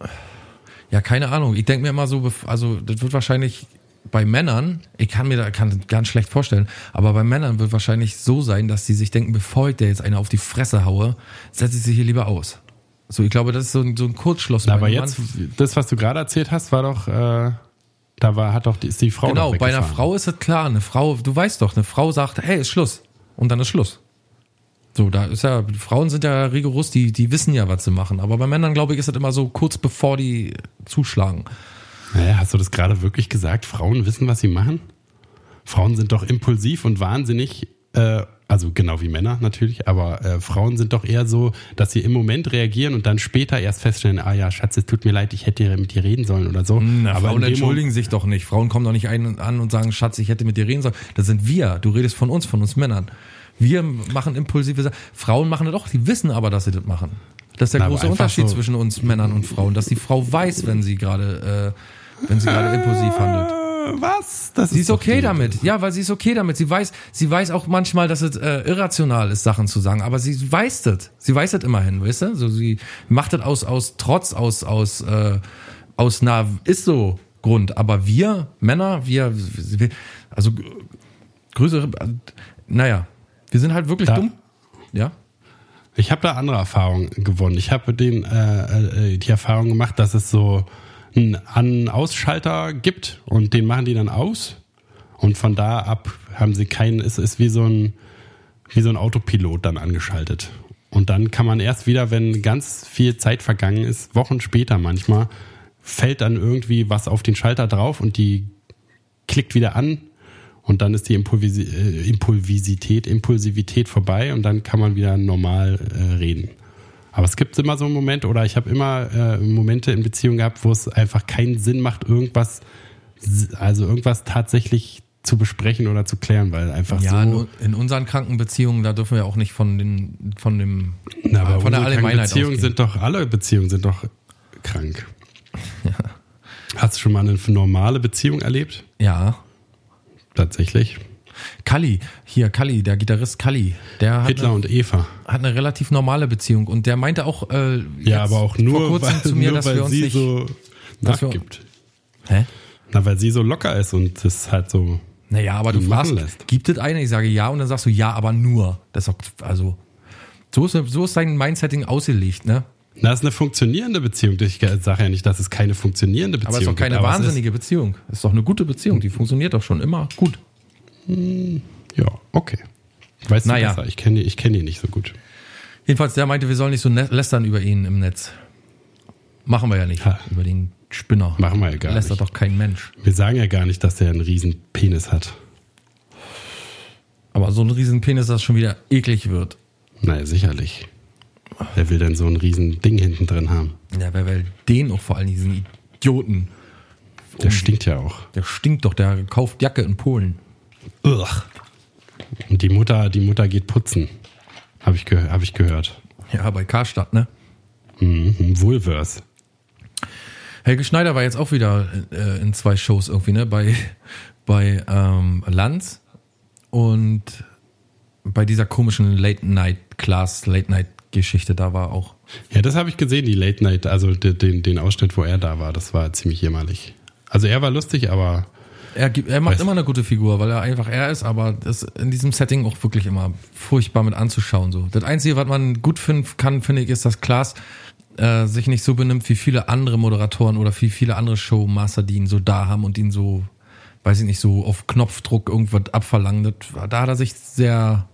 Ja, keine Ahnung. Ich denke mir immer so, also das wird wahrscheinlich bei Männern, ich kann mir da kann ganz schlecht vorstellen, aber bei Männern wird wahrscheinlich so sein, dass sie sich denken, bevor ich der jetzt eine auf die Fresse haue, setze ich sie hier lieber aus. So, ich glaube, das ist so ein, so ein Kurzschluss. Aber jetzt, Mann. das, was du gerade erzählt hast, war doch, äh, da war, hat doch die, ist die Frau Genau, bei einer. Frau ist es klar. Eine Frau, du weißt doch, eine Frau sagt, hey, ist Schluss. Und dann ist Schluss. So, da ist ja, Frauen sind ja rigoros, die, die wissen ja, was sie machen. Aber bei Männern, glaube ich, ist das immer so kurz bevor die zuschlagen. Naja, hast du das gerade wirklich gesagt? Frauen wissen, was sie machen? Frauen sind doch impulsiv und wahnsinnig, äh, also genau wie Männer natürlich, aber äh, Frauen sind doch eher so, dass sie im Moment reagieren und dann später erst feststellen, ah ja, Schatz, es tut mir leid, ich hätte mit dir reden sollen oder so. Na, aber Frauen entschuldigen sich doch nicht. Frauen kommen doch nicht ein, an und sagen, Schatz, ich hätte mit dir reden sollen. Das sind wir. Du redest von uns, von uns Männern. Wir machen impulsive Sachen. Frauen machen das auch, die wissen aber, dass sie das machen. Das ist der Na, große Unterschied so- zwischen uns Männern und Frauen, dass die Frau weiß, wenn sie gerade, äh, wenn sie gerade impulsiv handelt. Was? Das Sie ist doch okay damit. Ja, weil sie ist okay damit. Sie weiß, sie weiß auch manchmal, dass es äh, irrational ist, Sachen zu sagen, aber sie weiß das. Sie weiß das immerhin, weißt du? So, sie macht das aus, aus Trotz, aus, aus, äh, aus einer ist so Grund. Aber wir Männer, wir, wir also größere, naja, wir sind halt wirklich Da- dumm. Ja. Ich habe da andere Erfahrungen gewonnen. Ich habe den äh, äh, die Erfahrung gemacht, dass es so einen An-Ausschalter gibt und den machen die dann aus und von da ab haben sie keinen. Es ist wie so ein wie so ein Autopilot dann angeschaltet. Und dann kann man erst wieder, wenn ganz viel Zeit vergangen ist, Wochen später manchmal, fällt dann irgendwie was auf den Schalter drauf und die klickt wieder an und dann ist die Impulvisi äh, Impulvisität, Impulsivität vorbei und dann kann man wieder normal äh, reden. Aber es gibt immer so einen Moment oder ich habe immer äh, Momente in Beziehungen gehabt, wo es einfach keinen Sinn macht, irgendwas, also irgendwas tatsächlich zu besprechen oder zu klären, weil einfach Ja, so. in unseren kranken Beziehungen, da dürfen wir auch nicht von den, von dem, Na, aber von der Allgemeinheit Beziehungen ausgehen. sind doch, alle Beziehungen sind doch krank. Hast du schon mal eine normale Beziehung erlebt? Ja, Tatsächlich. Kalli, hier Kalli, der Gitarrist Kalli, der hat Hitler eine, und Eva. hat eine relativ normale Beziehung und der meinte auch äh, Ja, aber auch nur, vor kurzem weil, zu mir, nur dass weil wir uns sie nicht so dass wir- nachgibt. Hä? Na, weil sie so locker ist und das halt so. Naja, aber du fragst, lässt. gibt es eine? Ich sage ja und dann sagst du ja, aber nur. Das ist doch, also so ist, so ist dein Mindsetting ausgelegt, ne? Na, das ist eine funktionierende Beziehung. Ich sage ja nicht, dass es keine funktionierende Beziehung Aber es ist doch keine gibt, wahnsinnige Beziehung. Es ist doch eine gute Beziehung, die funktioniert doch schon immer gut. Ist, ja, okay. Weißt Naja. du besser. Ich kenne ich kenn die nicht so gut. Jedenfalls, der meinte, wir sollen nicht so lästern über ihn im Netz. Machen wir ja nicht. Ha. Über den Spinner. Machen wir ja gar Lästert nicht. doch kein Mensch. Wir sagen ja gar nicht, dass der einen riesen Penis hat. Aber so ein riesen Penis, das schon wieder eklig wird. Naja, sicherlich. Wer will denn so ein riesen Ding hinten drin haben? Ja, wer will den auch vor allem diesen Idioten? Der stinkt ja auch. Der stinkt doch, der kauft Jacke in Polen. Ugh. Und die Mutter, die Mutter geht putzen. Habe ich, ge hab ich gehört. Ja, bei Karstadt, ne? Mhm. Wohlvers. Helge Schneider war jetzt auch wieder äh, in zwei Shows irgendwie, ne? Bei, bei ähm, Lanz und bei dieser komischen Late-Night-Class, Late-Night-Geschichte, da war auch. Ja, das habe ich gesehen, die Late Night, also den, den, Ausschnitt, wo er da war. Das war ziemlich jämmerlich. Also er war lustig, aber Er, er macht immer eine gute Figur, weil er einfach er ist, aber das in diesem Setting auch wirklich immer furchtbar mit anzuschauen. So. Das Einzige, was man gut finden kann, finde ich, ist, dass Klaas äh, sich nicht so benimmt, wie viele andere Moderatoren oder wie viele andere Showmaster, die ihn so da haben und ihn so, weiß ich nicht, so auf Knopfdruck irgendwas abverlangen. Das, da hat er sich sehr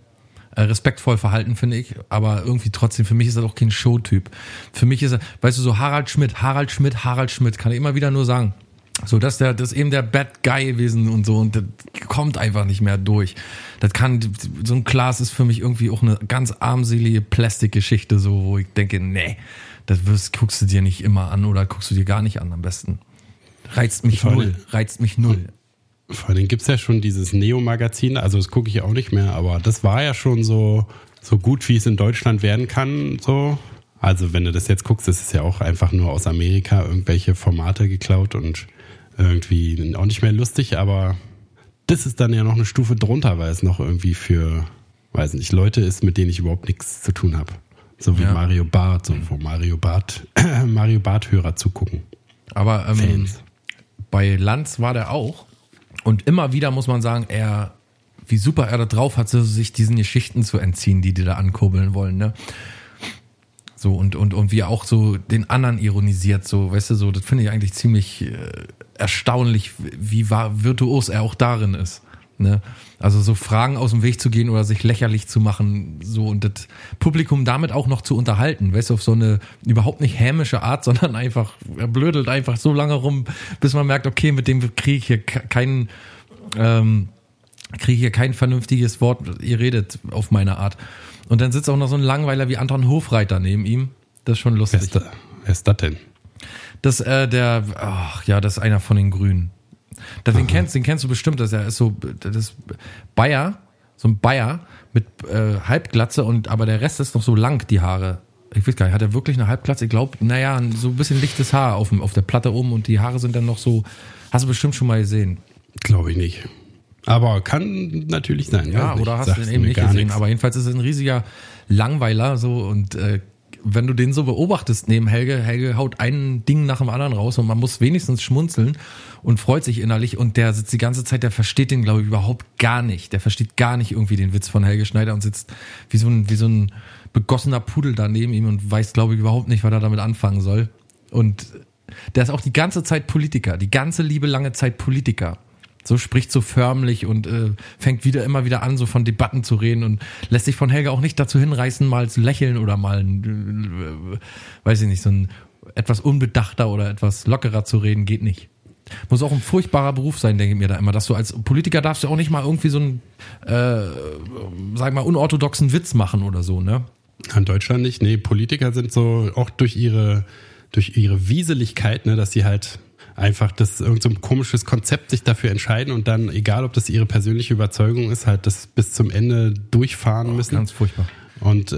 respektvoll verhalten, finde ich. Aber irgendwie trotzdem, für mich ist er doch kein Showtyp. Für mich ist er, weißt du, so Harald Schmidt, Harald Schmidt, Harald Schmidt, kann ich immer wieder nur sagen. So, das ist der, das ist eben der Bad Guy gewesen und so und das kommt einfach nicht mehr durch. Das kann, so ein Glas ist für mich irgendwie auch eine ganz armselige Plastikgeschichte, so, wo ich denke, nee, das wirst, guckst du dir nicht immer an oder guckst du dir gar nicht an am besten. Reizt mich null, reizt mich null. Vor allem gibt's ja schon dieses Neo-Magazin, also das gucke ich auch nicht mehr, aber das war ja schon so, so gut, wie es in Deutschland werden kann. So. Also wenn du das jetzt guckst, ist es ja auch einfach nur aus Amerika irgendwelche Formate geklaut und irgendwie auch nicht mehr lustig, aber das ist dann ja noch eine Stufe drunter, weil es noch irgendwie für, weiß nicht, Leute ist, mit denen ich überhaupt nichts zu tun habe. So wie Ja. Mario Barth, so wo Mario Barth, Mario Barth-Hörer zugucken. Aber ähm, bei Lanz war der auch. Und immer wieder muss man sagen, er, wie super er da drauf hat, sich diesen Geschichten zu entziehen, die die da ankurbeln wollen, ne? So, und, und, und wie er auch so den anderen ironisiert, so, weißt du, so, das finde ich eigentlich ziemlich äh, erstaunlich, wie war, virtuos er auch darin ist. Ne? Also so Fragen aus dem Weg zu gehen oder sich lächerlich zu machen, so und das Publikum damit auch noch zu unterhalten, weißt du, auf so eine überhaupt nicht hämische Art, sondern einfach, er blödelt einfach so lange rum, bis man merkt, okay, mit dem kriege ich hier ke- keinen, ähm, kriege hier kein vernünftiges Wort, ihr redet auf meine Art. Und dann sitzt auch noch so ein Langweiler wie Anton Hofreiter neben ihm. Das ist schon Wer lustig. ist, da, wer ist das denn? Das, äh, der, ach ja, das ist einer von den Grünen. Den, kennst, den kennst du bestimmt, das ist so, das ist Bayer, so ein Bayer mit äh, Halbglatze und, aber der Rest ist noch so lang, die Haare. Ich weiß gar nicht, hat er wirklich eine Halbglatze? Ich glaube, naja, so ein bisschen lichtes Haar auf, dem, auf der Platte oben und die Haare sind dann noch so, hast du bestimmt schon mal gesehen. Glaube ich nicht. Aber kann natürlich sein. Ja, oder hast du den eben nicht gesehen. nichts. Aber jedenfalls ist es ein riesiger Langweiler so und äh, wenn du den so beobachtest neben Helge, Helge haut ein Ding nach dem anderen raus und man muss wenigstens schmunzeln und freut sich innerlich und der sitzt die ganze Zeit, der versteht den glaube ich überhaupt gar nicht. Der versteht gar nicht irgendwie den Witz von Helge Schneider und sitzt wie so ein, wie so ein begossener Pudel da neben ihm und weiß glaube ich überhaupt nicht, was er damit anfangen soll. Und der ist auch die ganze Zeit Politiker, die ganze liebe lange Zeit Politiker. So spricht so förmlich und äh, fängt wieder immer wieder an, so von Debatten zu reden und lässt sich von Helga auch nicht dazu hinreißen, mal zu lächeln oder mal, äh, weiß ich nicht, so ein etwas unbedachter oder etwas lockerer zu reden, geht nicht. Muss auch ein furchtbarer Beruf sein, denke ich mir da immer, dass du als Politiker darfst du auch nicht mal irgendwie so einen, äh, sag mal, unorthodoxen Witz machen oder so, ne? In Deutschland nicht. Nee, Politiker sind so auch durch ihre, durch ihre Wieseligkeit, ne, dass sie halt einfach das irgend so ein komisches Konzept sich dafür entscheiden und dann, egal ob das ihre persönliche Überzeugung ist, halt das bis zum Ende durchfahren müssen. Ganz furchtbar. Und äh,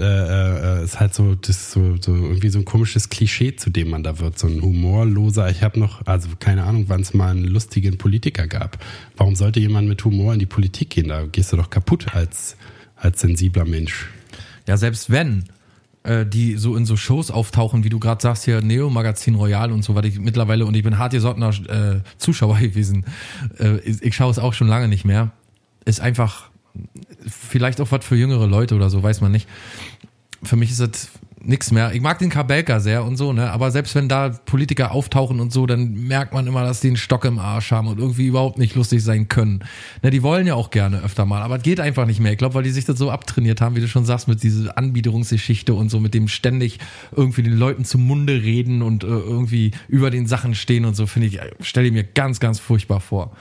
äh, ist halt so, das so, so irgendwie so ein komisches Klischee, zu dem man da wird. So ein humorloser, ich habe noch, also keine Ahnung, wann es mal einen lustigen Politiker gab. Warum sollte jemand mit Humor in die Politik gehen? Da gehst du doch kaputt als, als sensibler Mensch. Ja, selbst wenn äh, die so in so Shows auftauchen, wie du gerade sagst, hier Neo Magazin Royal und so, was ich mittlerweile, und ich bin hart gesottener äh, Zuschauer gewesen, äh, ich, ich schaue es auch schon lange nicht mehr, ist einfach vielleicht auch was für jüngere Leute oder so, weiß man nicht. Für mich ist das nix mehr. Ich mag den Kabelka sehr und so, ne? Aber selbst wenn da Politiker auftauchen und so, dann merkt man immer, dass die einen Stock im Arsch haben und irgendwie überhaupt nicht lustig sein können. Ne, die wollen ja auch gerne öfter mal, aber es geht einfach nicht mehr. Ich glaube, weil die sich das so abtrainiert haben, wie du schon sagst, mit dieser Anbiederungsgeschichte und so, mit dem ständig irgendwie den Leuten zum Munde reden und äh, irgendwie über den Sachen stehen und so, finde ich, stelle ich mir ganz, ganz furchtbar vor.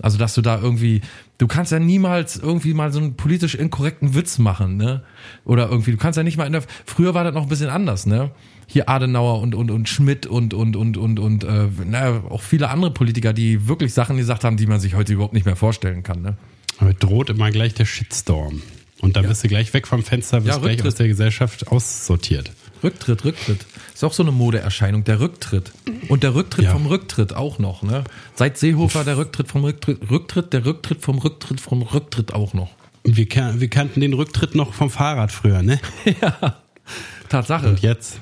Also, dass du da irgendwie, du kannst ja niemals irgendwie mal so einen politisch inkorrekten Witz machen, ne? Oder irgendwie, du kannst ja nicht mal in der, früher war das noch ein bisschen anders, ne? Hier Adenauer und, und, und Schmidt und, und, und, und, und, äh, naja, auch viele andere Politiker, die wirklich Sachen gesagt haben, die man sich heute überhaupt nicht mehr vorstellen kann, ne? Aber droht immer gleich der Shitstorm. Und dann bist du gleich weg vom Fenster, wirst Ja, gleich aus der Gesellschaft aussortiert. Rücktritt, Rücktritt. Ist auch so eine Modeerscheinung, der Rücktritt. Und der Rücktritt Ja. vom Rücktritt auch noch, ne? Seit Seehofer der Rücktritt vom Rücktritt, Rücktritt, der Rücktritt vom Rücktritt vom Rücktritt auch noch. Wir, kan- wir kannten den Rücktritt noch vom Fahrrad früher, ne? Tatsache. Und jetzt?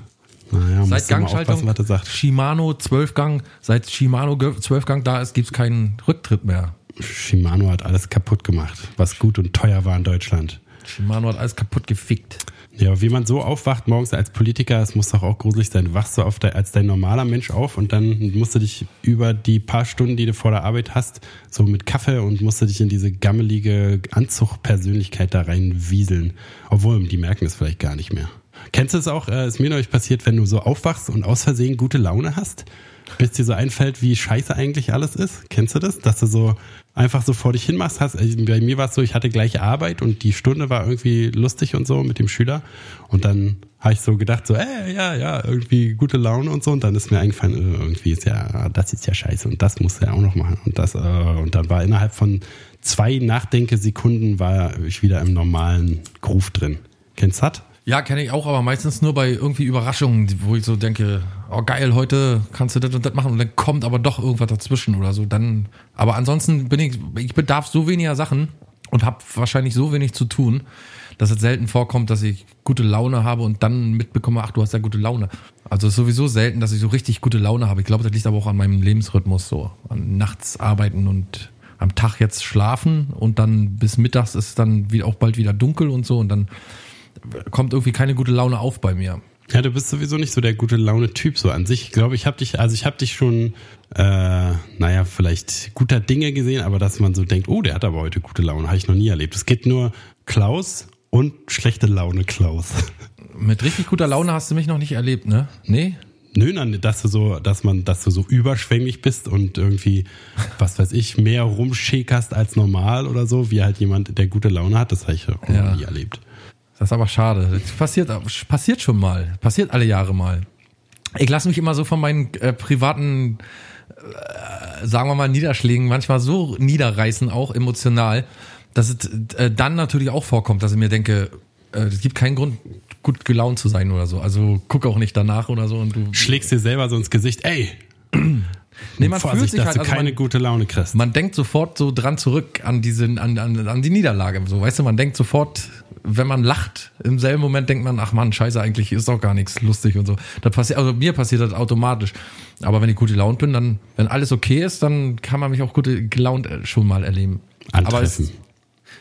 Naja, Seit Gangschaltung was du sagst. Shimano 12 Gang, seit Shimano 12 Gang da ist, gibt's keinen Rücktritt mehr. Shimano hat alles kaputt gemacht, was gut und teuer war in Deutschland. Shimano hat alles kaputt gefickt. Ja, wie man so aufwacht morgens als Politiker, das muss doch auch gruselig sein. Du wachst so auf de, als dein normaler Mensch auf und dann musst du dich über die paar Stunden, die du vor der Arbeit hast, so mit Kaffee und musst du dich in diese gammelige Anzugpersönlichkeit da reinwieseln. Obwohl, die merken es vielleicht gar nicht mehr. Kennst du es auch, äh, ist mir neulich passiert, wenn du so aufwachst und aus Versehen gute Laune hast? bis dir so einfällt, wie scheiße eigentlich alles ist. Kennst du das? Dass du so einfach so vor dich hin machst. Hast, also bei mir war es so, ich hatte gleiche Arbeit und die Stunde war irgendwie lustig und so mit dem Schüler. Und dann habe ich so gedacht, so, ey, ja, ja, irgendwie gute Laune und so. Und dann ist mir eingefallen, äh, irgendwie ist ja, das ist ja scheiße und das musst du ja auch noch machen. Und das, äh, und dann war innerhalb von zwei Nachdenkesekunden war ich wieder im normalen Groove drin. Kennst du das? Ja, kenne ich auch, aber meistens nur bei irgendwie Überraschungen, wo ich so denke, oh geil, heute kannst du das und das machen und dann kommt aber doch irgendwas dazwischen oder so. Dann, aber ansonsten bin ich, ich bedarf so weniger Sachen und habe wahrscheinlich so wenig zu tun, dass es selten vorkommt, dass ich gute Laune habe und dann mitbekomme, ach, du hast ja gute Laune. Also es ist sowieso selten, dass ich so richtig gute Laune habe. Ich glaube, das liegt aber auch an meinem Lebensrhythmus so, an nachts arbeiten und am Tag jetzt schlafen und dann bis mittags ist es dann auch bald wieder dunkel und so und dann kommt irgendwie keine gute Laune auf bei mir. Ja, du bist sowieso nicht so der gute Laune-Typ so an sich. Ich glaube, ich habe dich, also ich habe dich schon, äh, naja, vielleicht guter Dinge gesehen, aber dass man so denkt, oh, der hat aber heute gute Laune, habe ich noch nie erlebt. Es geht nur Klaus und schlechte Laune Klaus. Mit richtig guter Laune hast du mich noch nicht erlebt, ne? Nee? Nö, nein, dass du so, dass man, dass du so überschwänglich bist und irgendwie, was weiß ich, mehr rumschäkerst als normal oder so, wie halt jemand, der gute Laune hat, das habe ich auch Ja. noch nie erlebt. Das ist aber schade. Das passiert, passiert schon mal. Passiert alle Jahre mal. Ich lasse mich immer so von meinen äh, privaten, äh, sagen wir mal, Niederschlägen manchmal so niederreißen, auch emotional, dass es äh, dann natürlich auch vorkommt, dass ich mir denke, äh, es gibt keinen Grund, gut gelaunt zu sein oder so. Also guck auch nicht danach oder so. Und du, Schlägst dir selber so ins Gesicht, ey, nee, man Vorsicht, fühlt sich dass halt, du also keine man, gute Laune kriegst. man denkt sofort so dran zurück an diese, an, an, an die Niederlage. So, weißt du, man denkt sofort, wenn man lacht, im selben Moment denkt man, ach man, scheiße, eigentlich ist doch gar nichts lustig und so. Das passiert, also mir passiert das automatisch. Aber wenn ich gut gelaunt bin, dann, wenn alles okay ist, dann kann man mich auch gut gelaunt äh, schon mal erleben. Aber es Antreffen. ist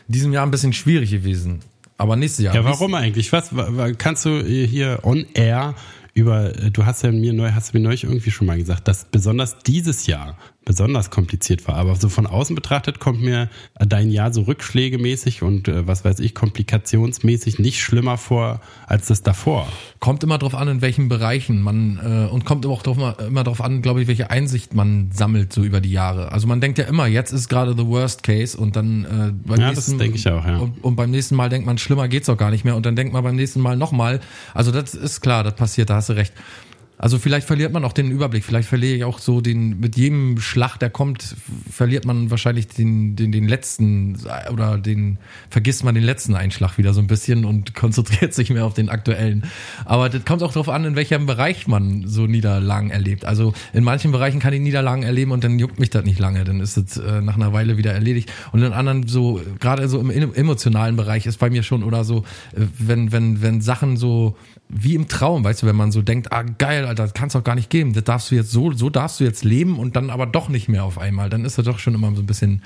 in diesem Jahr ein bisschen schwierig gewesen. Aber nächstes Jahr. Ja, warum eigentlich? Was wa- wa- kannst du hier on air über du hast ja mir neu hast du mir neulich irgendwie schon mal gesagt, dass besonders dieses Jahr besonders kompliziert war, aber so von außen betrachtet kommt mir dein Jahr so rückschlägemäßig und äh, was weiß ich komplikationsmäßig nicht schlimmer vor als das davor. Kommt immer drauf an, in welchen Bereichen man äh, und kommt auch drauf, immer drauf an, glaube ich, welche Einsicht man sammelt so über die Jahre. Also man denkt ja immer, jetzt ist gerade the worst case und dann äh, beim Ja, das denke ich auch, ja. Und, und beim nächsten Mal denkt man, schlimmer geht's doch gar nicht mehr und dann denkt man beim nächsten Mal nochmal. Also das ist klar, das passiert, da hast du recht. Also vielleicht verliert man auch den Überblick, vielleicht verliere ich auch so den, mit jedem Schlag, der kommt, verliert man wahrscheinlich den, den, den letzten oder den, vergisst man den letzten Einschlag wieder so ein bisschen und konzentriert sich mehr auf den aktuellen. Aber das kommt auch darauf an, in welchem Bereich man so Niederlagen erlebt. Also in manchen Bereichen kann ich Niederlagen erleben und dann juckt mich das nicht lange, dann ist es äh, nach einer Weile wieder erledigt. Und in anderen so, gerade so im emotionalen Bereich ist bei mir schon oder so, äh, wenn, wenn, wenn Sachen so, wie im Traum, weißt du, wenn man so denkt, ah geil, Alter, das kann's doch gar nicht geben. Das darfst du jetzt so, so darfst du jetzt leben und dann aber doch nicht mehr auf einmal. Dann ist das doch schon immer so ein bisschen.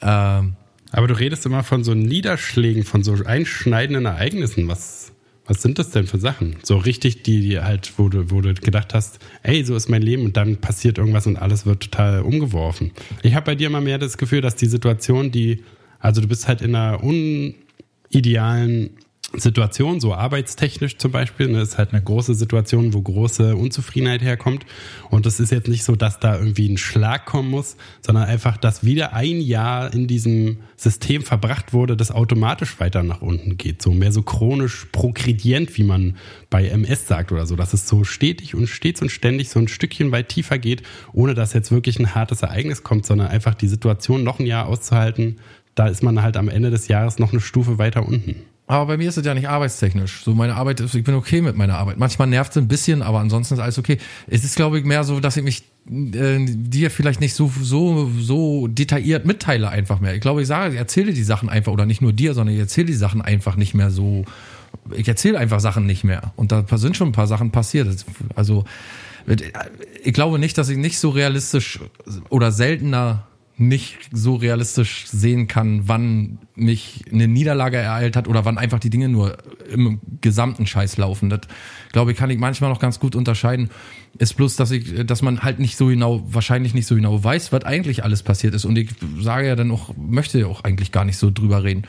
Äh, Aber du redest immer von so Niederschlägen, von so einschneidenden Ereignissen. Was, was sind das denn für Sachen? So richtig, die, die halt, wo du, wo du gedacht hast, ey, so ist mein Leben und dann passiert irgendwas und alles wird total umgeworfen. Ich habe bei dir immer mehr das Gefühl, dass die Situation, die, also du bist halt in einer unidealen Situation, so arbeitstechnisch zum Beispiel, ne, ist halt eine große Situation, wo große Unzufriedenheit herkommt. Und es ist jetzt nicht so, dass da irgendwie ein Schlag kommen muss, sondern einfach, dass wieder ein Jahr in diesem System verbracht wurde, das automatisch weiter nach unten geht. So mehr so chronisch progredient, wie man bei MS sagt oder so, dass es so stetig und stets und ständig so ein Stückchen weit tiefer geht, ohne dass jetzt wirklich ein hartes Ereignis kommt, sondern einfach die Situation noch ein Jahr auszuhalten, da ist man halt am Ende des Jahres noch eine Stufe weiter unten. Aber bei mir ist es ja nicht arbeitstechnisch. So meine Arbeit ist, ich bin okay mit meiner Arbeit. Manchmal nervt es ein bisschen, aber ansonsten ist alles okay. Es ist, glaube ich, mehr so, dass ich mich äh, dir vielleicht nicht so, so, so detailliert mitteile einfach mehr. Ich glaube, ich sage, ich erzähle die Sachen einfach, oder nicht nur dir, sondern ich erzähle die Sachen einfach nicht mehr so. Ich erzähle einfach Sachen nicht mehr. Und da sind schon ein paar Sachen passiert. Also, ich glaube nicht, dass ich nicht so realistisch oder seltener nicht so realistisch sehen kann, wann mich eine Niederlage ereilt hat oder wann einfach die Dinge nur im gesamten Scheiß laufen. Das, glaube ich, kann ich manchmal noch ganz gut unterscheiden. Ist bloß, dass ich, dass man halt nicht so genau, wahrscheinlich nicht so genau weiß, was eigentlich alles passiert ist. Und ich sage ja dann auch, möchte ja auch eigentlich gar nicht so drüber reden.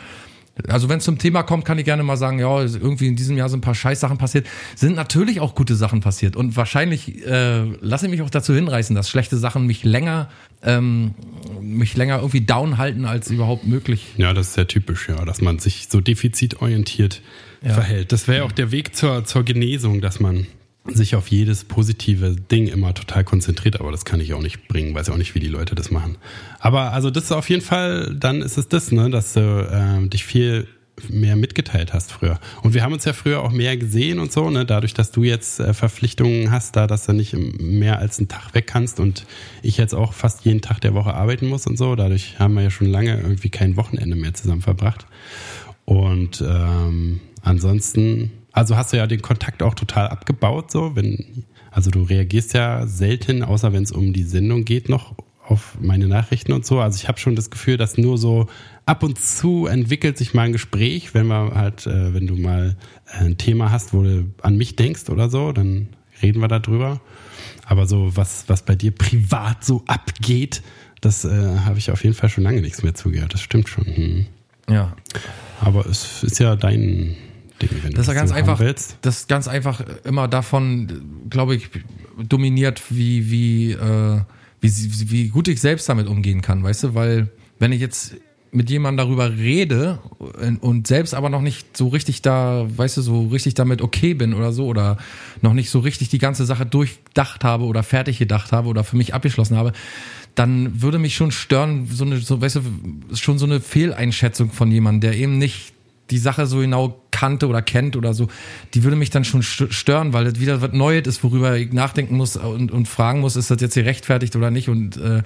Also wenn es zum Thema kommt, kann ich gerne mal sagen, ja, irgendwie in diesem Jahr sind ein paar Scheißsachen passiert. Sind natürlich auch gute Sachen passiert. Und wahrscheinlich äh, lasse ich mich auch dazu hinreißen, dass schlechte Sachen mich länger, ähm, mich länger irgendwie down halten, als überhaupt möglich. Ja, das ist sehr typisch, ja, dass man sich so defizitorientiert Ja. verhält. Das wäre ja auch der Weg zur, zur Genesung, dass man sich auf jedes positive Ding immer total konzentriert, aber das kann ich auch nicht bringen, weiß auch nicht, wie die Leute das machen. Aber also das ist auf jeden Fall, dann ist es das, ne, dass du ähm, dich viel mehr mitgeteilt hast früher. Und wir haben uns ja früher auch mehr gesehen und so, ne, dadurch, dass du jetzt äh, Verpflichtungen hast, da dass du nicht mehr als einen Tag weg kannst und ich jetzt auch fast jeden Tag der Woche arbeiten muss und so, dadurch haben wir ja schon lange irgendwie kein Wochenende mehr zusammen verbracht. Und ähm, ansonsten, also hast du ja den Kontakt auch total abgebaut, so, wenn, also du reagierst ja selten, außer wenn es um die Sendung geht, noch auf meine Nachrichten und so. Also ich habe schon das Gefühl, dass nur so ab und zu entwickelt sich mal ein Gespräch, wenn wir halt, äh, wenn du mal äh, ein Thema hast, wo du an mich denkst oder so, dann reden wir darüber. Aber so was, was bei dir privat so abgeht, das äh, habe ich auf jeden Fall schon lange nichts mehr zugehört. Das stimmt schon. Hm. Ja. Aber es ist ja dein Ding, wenn Das du ja ganz einfach, willst. das ist ganz einfach immer davon, glaube ich, dominiert, wie, wie, äh, wie, wie gut ich selbst damit umgehen kann, weißt du, weil wenn ich jetzt mit jemandem darüber rede und- und selbst aber noch nicht so richtig da, weißt du, so richtig damit okay bin oder so oder noch nicht so richtig die ganze Sache durchdacht habe oder fertig gedacht habe oder für mich abgeschlossen habe, dann würde mich schon stören, so eine, so, weißt du, schon so eine Fehleinschätzung von jemandem, der eben nicht die Sache so genau kannte oder kennt oder so, die würde mich dann schon st- stören, weil das wieder was Neues ist, worüber ich nachdenken muss und, und fragen muss, ist das jetzt gerechtfertigt oder nicht und äh,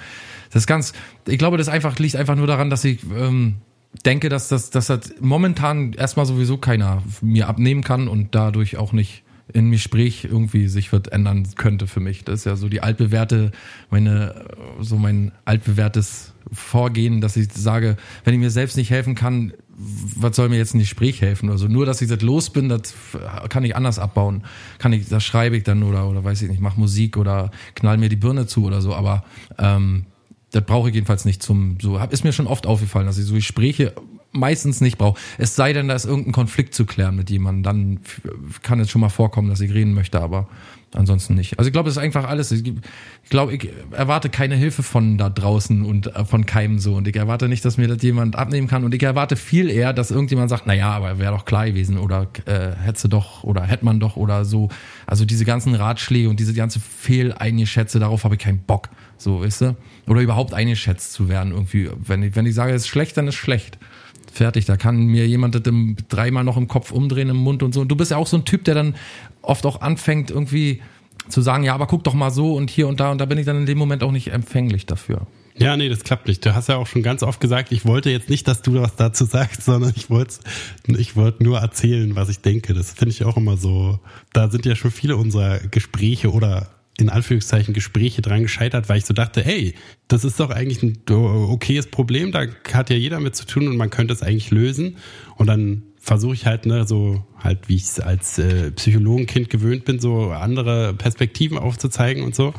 das ganz, ich glaube, das einfach liegt einfach nur daran, dass ich ähm, denke, dass das, dass das momentan erstmal sowieso keiner mir abnehmen kann und dadurch auch nicht in Gespräch irgendwie sich wird ändern könnte für mich. Das ist ja so die altbewährte, meine, so mein altbewährtes Vorgehen, dass ich sage, wenn ich mir selbst nicht helfen kann, was soll mir jetzt ein Gespräch helfen oder so? Nur, dass ich das los bin, das kann ich anders abbauen. Kann ich, das schreibe ich dann oder, oder weiß ich nicht, mach Musik oder knall mir die Birne zu oder so, aber ähm, das brauche ich jedenfalls nicht zum so hab, ist mir schon oft aufgefallen, dass ich so Gespräche meistens nicht brauche. Es sei denn, da ist irgendein Konflikt zu klären mit jemandem, dann kann es schon mal vorkommen, dass ich reden möchte, aber ansonsten nicht. Also ich glaube, es ist einfach alles. Ich glaube, ich erwarte keine Hilfe von da draußen und äh, von keinem so und ich erwarte nicht, dass mir das jemand abnehmen kann und ich erwarte viel eher, dass irgendjemand sagt, na ja, aber wäre doch klar gewesen oder äh, hätte doch oder hätte man doch oder so. Also diese ganzen Ratschläge und diese ganze Fehleingeschätze, darauf habe ich keinen Bock. So, weißt du? Oder überhaupt eingeschätzt zu werden irgendwie. Wenn ich, wenn ich sage, es ist schlecht, dann ist schlecht. Fertig. Da kann mir jemand das im, dreimal noch im Kopf umdrehen, im Mund und so. Und du bist ja auch so ein Typ, der dann oft auch anfängt, irgendwie zu sagen, ja, aber guck doch mal so und hier und da. Und da bin ich dann in dem Moment auch nicht empfänglich dafür. Ja, nee, das klappt nicht. Du hast ja auch schon ganz oft gesagt, ich wollte jetzt nicht, dass du was dazu sagst, sondern ich wollte ich wollte nur erzählen, was ich denke. Das finde ich auch immer so. Da sind ja schon viele unserer Gespräche oder in Anführungszeichen Gespräche dran gescheitert, weil ich so dachte, hey, das ist doch eigentlich ein okayes Problem, da hat ja jeder mit zu tun und man könnte es eigentlich lösen. Und dann versuche ich halt, ne, so halt, wie ich es als äh, Psychologenkind gewöhnt bin, so andere Perspektiven aufzuzeigen und so.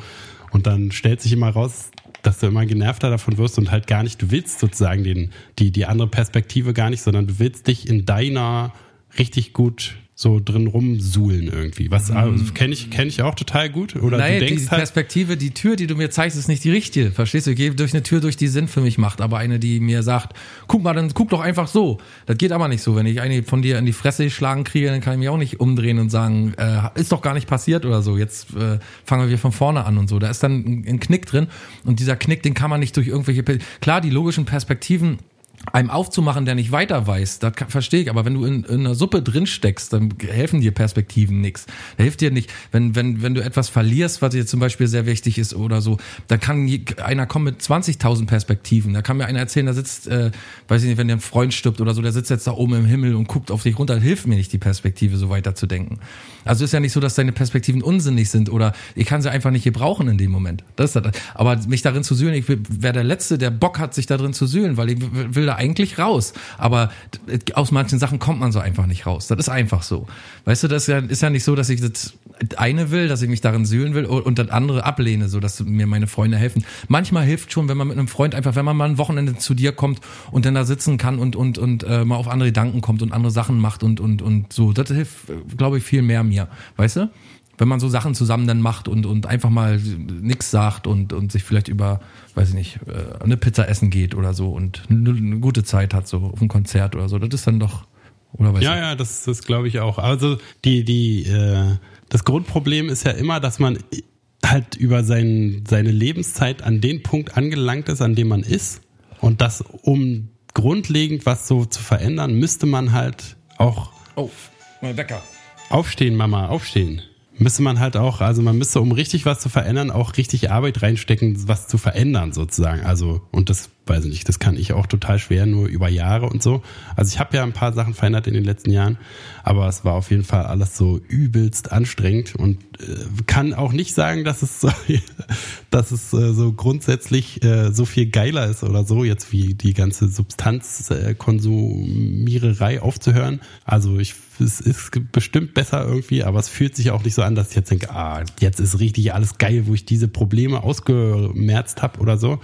Und dann stellt sich immer raus, dass du immer genervter davon wirst und halt gar nicht, du willst sozusagen den, die, die andere Perspektive gar nicht, sondern du willst dich in deiner richtig gut so drin rumsuhlen irgendwie. Was also, kenne ich, kenn ich auch total gut. Oder Nein, du die denkst halt, Perspektive, die Tür, die du mir zeigst, ist nicht die richtige. Verstehst du? Ich gehe durch eine Tür durch, die Sinn für mich macht, aber eine, die mir sagt, guck mal, dann guck doch einfach so. Das geht aber nicht so. Wenn ich eine von dir in die Fresse geschlagen kriege, dann kann ich mich auch nicht umdrehen und sagen, äh, ist doch gar nicht passiert oder so. Jetzt äh, fangen wir von vorne an und so. Da ist dann ein, ein Knick drin und dieser Knick, den kann man nicht durch irgendwelche, klar, die logischen Perspektiven einem aufzumachen, der nicht weiter weiß, das kann, verstehe ich, aber wenn du in, in einer Suppe drin steckst, dann helfen dir Perspektiven nichts. Da hilft dir nicht, wenn, wenn, wenn du etwas verlierst, was dir zum Beispiel sehr wichtig ist oder so, dann kann einer kommen mit 20.000 Perspektiven. Da kann mir einer erzählen, da sitzt, äh, weiß ich nicht, wenn dir ein Freund stirbt oder so, der sitzt jetzt da oben im Himmel und guckt auf dich runter, hilft mir nicht die Perspektive, so weiter zu denken. Also ist ja nicht so, dass deine Perspektiven unsinnig sind oder ich kann sie einfach nicht gebrauchen in dem Moment. Das ist das. Aber mich darin zu sühlen, ich wäre der Letzte, der Bock hat, sich da drin zu sühlen, weil ich will will da eigentlich raus. Aber aus manchen Sachen kommt man so einfach nicht raus. Das ist einfach so. Weißt du, das ist ja, nicht so, dass ich das eine will, dass ich mich darin sühlen will und das andere ablehne, so dass mir meine Freunde helfen. Manchmal hilft schon, wenn man mit einem Freund einfach, wenn man mal ein Wochenende zu dir kommt und dann da sitzen kann und und und äh, mal auf andere Gedanken kommt und andere Sachen macht und und und so. Das hilft, glaube ich, viel mehr mir. Weißt du? Wenn man so Sachen zusammen dann macht und, und einfach mal nix sagt und, und sich vielleicht über, weiß ich nicht, äh, eine Pizza essen geht oder so und eine, gute Zeit hat, so auf ein Konzert oder so, das ist dann doch, oder weiß Ja, ich. ja, das, das glaube ich auch. Also die, die, äh, das Grundproblem ist ja immer, dass man halt über sein, seine Lebenszeit an den Punkt angelangt ist, an dem man ist. Und das, um grundlegend was so zu verändern, müsste man halt auch Oh, mein Wecker. aufstehen, Mama, aufstehen. Müsste man halt auch, also man müsste, um richtig was zu verändern, auch richtig Arbeit reinstecken, was zu verändern sozusagen. Also, und das weiß ich nicht, das kann ich auch total schwer, nur über Jahre und so. Also ich habe ja ein paar Sachen verändert in den letzten Jahren, aber es war auf jeden Fall alles so übelst anstrengend und äh, kann auch nicht sagen, dass es so, dass es äh, so grundsätzlich äh, so viel geiler ist oder so, jetzt wie die ganze Substanzkonsumiererei aufzuhören. Also ich es ist bestimmt besser irgendwie, aber es fühlt sich auch nicht so an, dass ich jetzt denke, ah, jetzt ist richtig alles geil, wo ich diese Probleme ausgemerzt habe oder so.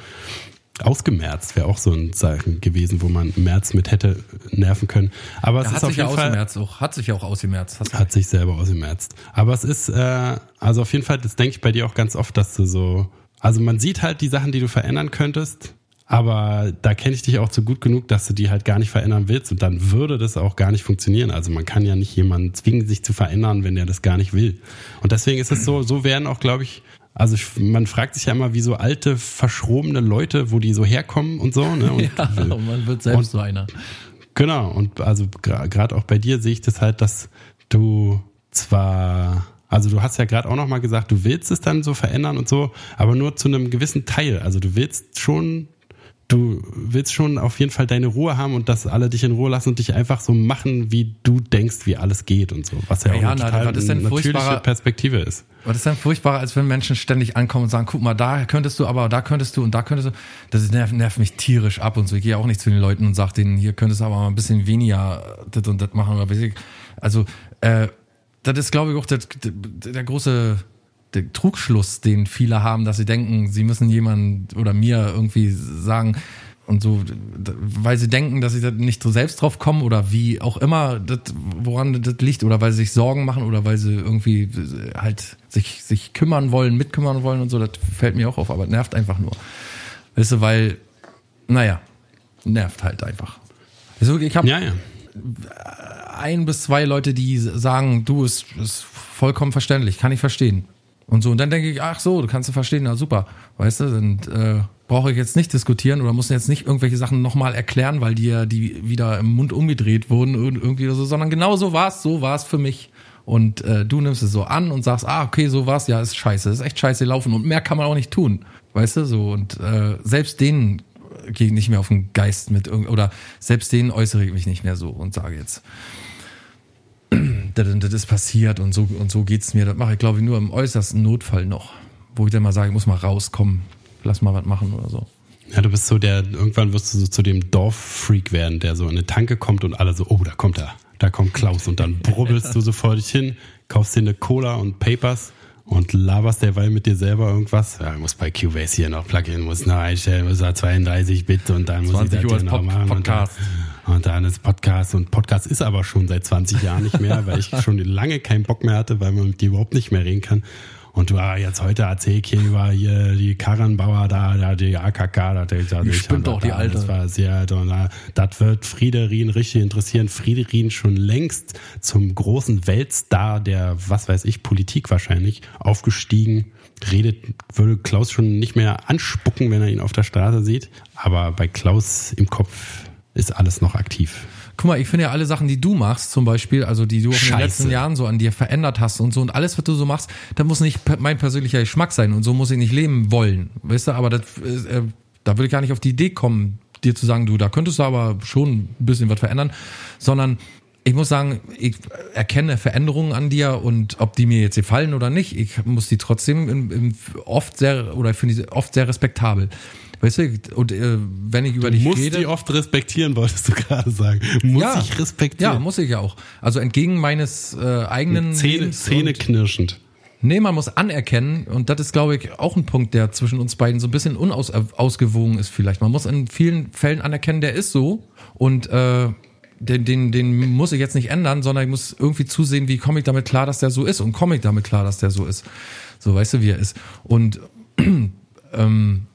Ausgemerzt wäre auch so ein Zeichen gewesen, wo man März mit hätte nerven können. Aber es Ja, ist hat auf sich ja jeden Fall ausgemerzt auch, hat sich ja auch ausgemerzt. Hat sich selber ausgemerzt. Aber es ist, äh, also auf jeden Fall, das denke ich bei dir auch ganz oft, dass du so, also man sieht halt die Sachen, die du verändern könntest, aber da kenne ich dich auch zu gut genug, dass du die halt gar nicht verändern willst und dann würde das auch gar nicht funktionieren. Also man kann ja nicht jemanden zwingen, sich zu verändern, wenn der das gar nicht will. Und deswegen ist es so, so werden auch, glaube ich, also ich, man fragt sich ja immer, wie so alte, verschrobene Leute, wo die so herkommen und so. Ne? Und, ja, und man wird selbst Und- so einer. Genau, und also gerade auch bei dir sehe ich das halt, dass du zwar, also du hast ja gerade auch nochmal gesagt, du willst es dann so verändern und so, aber nur zu einem gewissen Teil. Also du willst schon, du willst schon auf jeden Fall deine Ruhe haben und dass alle dich in Ruhe lassen und dich einfach so machen, wie du denkst, wie alles geht und so. Was ja, Ja, auch eine na, total ist denn natürliche Perspektive ist. Was ist denn furchtbarer, als wenn Menschen ständig ankommen und sagen, guck mal, da könntest du, aber da könntest du und da könntest du. Das nervt, nervt mich tierisch ab und so. Ich gehe auch nicht zu den Leuten und sage denen, hier könntest du aber mal ein bisschen weniger das und das machen. Also, äh, das ist, glaube ich, auch der, der große der Trugschluss, den viele haben, dass sie denken, sie müssen jemand oder mir irgendwie sagen, und so, weil sie denken, dass sie da nicht so selbst drauf kommen oder wie auch immer, das, woran das liegt, oder weil sie sich Sorgen machen oder weil sie irgendwie halt sich, sich kümmern wollen, mitkümmern wollen und so, das fällt mir auch auf, aber nervt einfach nur. Weißt du, weil, naja, nervt halt einfach. Also ich habe Ja, ja. ein bis zwei Leute, die sagen, du, ist, ist vollkommen verständlich, kann ich verstehen. Und so, und dann denke ich, ach so, du kannst du verstehen, na super, weißt du, dann äh, brauche ich jetzt nicht diskutieren oder muss jetzt nicht irgendwelche Sachen nochmal erklären, weil die ja die wieder im Mund umgedreht wurden und irgendwie so, sondern genau so war's, so war's für mich. Und äh, du nimmst es so an und sagst, ah, okay, so war's, ja, ist scheiße, ist echt scheiße laufen und mehr kann man auch nicht tun, weißt du, so. Und äh, selbst denen gehe ich nicht mehr auf den Geist mit oder selbst denen äußere ich mich nicht mehr so und sage jetzt, das, das ist passiert und so und so geht's mir. Das mache ich, glaube ich, nur im äußersten Notfall noch, wo ich dann mal sage, ich muss mal rauskommen, lass mal was machen oder so. Ja, du bist so der, irgendwann wirst du so zu dem Dorffreak werden, der so in eine Tanke kommt und alle so, oh, da kommt er, da kommt Klaus und dann brubbelst du so vor dich hin, kaufst dir eine Cola und Papers und laberst derweil mit dir selber irgendwas. Ja, ich muss bei Cubase hier noch Plugin, muss noch einstellen, muss da 32 Bit und dann muss ich 20 das Uhr hier noch machen. Podcast. Und dann, und dann ist Podcast und Podcast ist aber schon seit 20 Jahren nicht mehr, weil ich schon lange keinen Bock mehr hatte, weil man mit dir überhaupt nicht mehr reden kann. Und du, ah, jetzt heute erzähl ich hier über hier die Karrenbauer da, da die AKK, da, da, da Die spinnt doch, die Alte. Das war sehr, da, das wird Friederin richtig interessieren. Friederin schon längst zum großen Weltstar der, was weiß ich, Politik wahrscheinlich aufgestiegen. Redet, würde Klaus schon nicht mehr anspucken, wenn er ihn auf der Straße sieht. Aber bei Klaus im Kopf ist alles noch aktiv. Guck mal, ich finde ja alle Sachen, die du machst, zum Beispiel, also die du auch in den letzten Jahren so an dir verändert hast und so und alles, was du so machst, das muss nicht mein persönlicher Geschmack sein und so muss ich nicht leben wollen, weißt du, aber das, äh, da würde ich gar nicht auf die Idee kommen, dir zu sagen, du, da könntest du aber schon ein bisschen was verändern, sondern ich muss sagen, ich erkenne Veränderungen an dir und ob die mir jetzt gefallen oder nicht, ich muss die trotzdem im, im oft sehr oder finde sie oft sehr respektabel. Weißt du, und äh, wenn ich über Du dich musst rede. die oft respektieren, wolltest du gerade sagen. Muss ja, ich respektieren. Ja, muss ich ja auch. Also entgegen meines äh, eigenen Zähne, Zähne knirschend. Nee, man muss anerkennen, und das ist, glaube ich, auch ein Punkt, der zwischen uns beiden so ein bisschen unausgewogen ist vielleicht. Man muss in vielen Fällen anerkennen, der ist so und äh, den, den, den muss ich jetzt nicht ändern, sondern ich muss irgendwie zusehen, wie komme ich damit klar, dass der so ist und komme ich damit klar, dass der so ist. So, weißt du, wie er ist. Und ähm,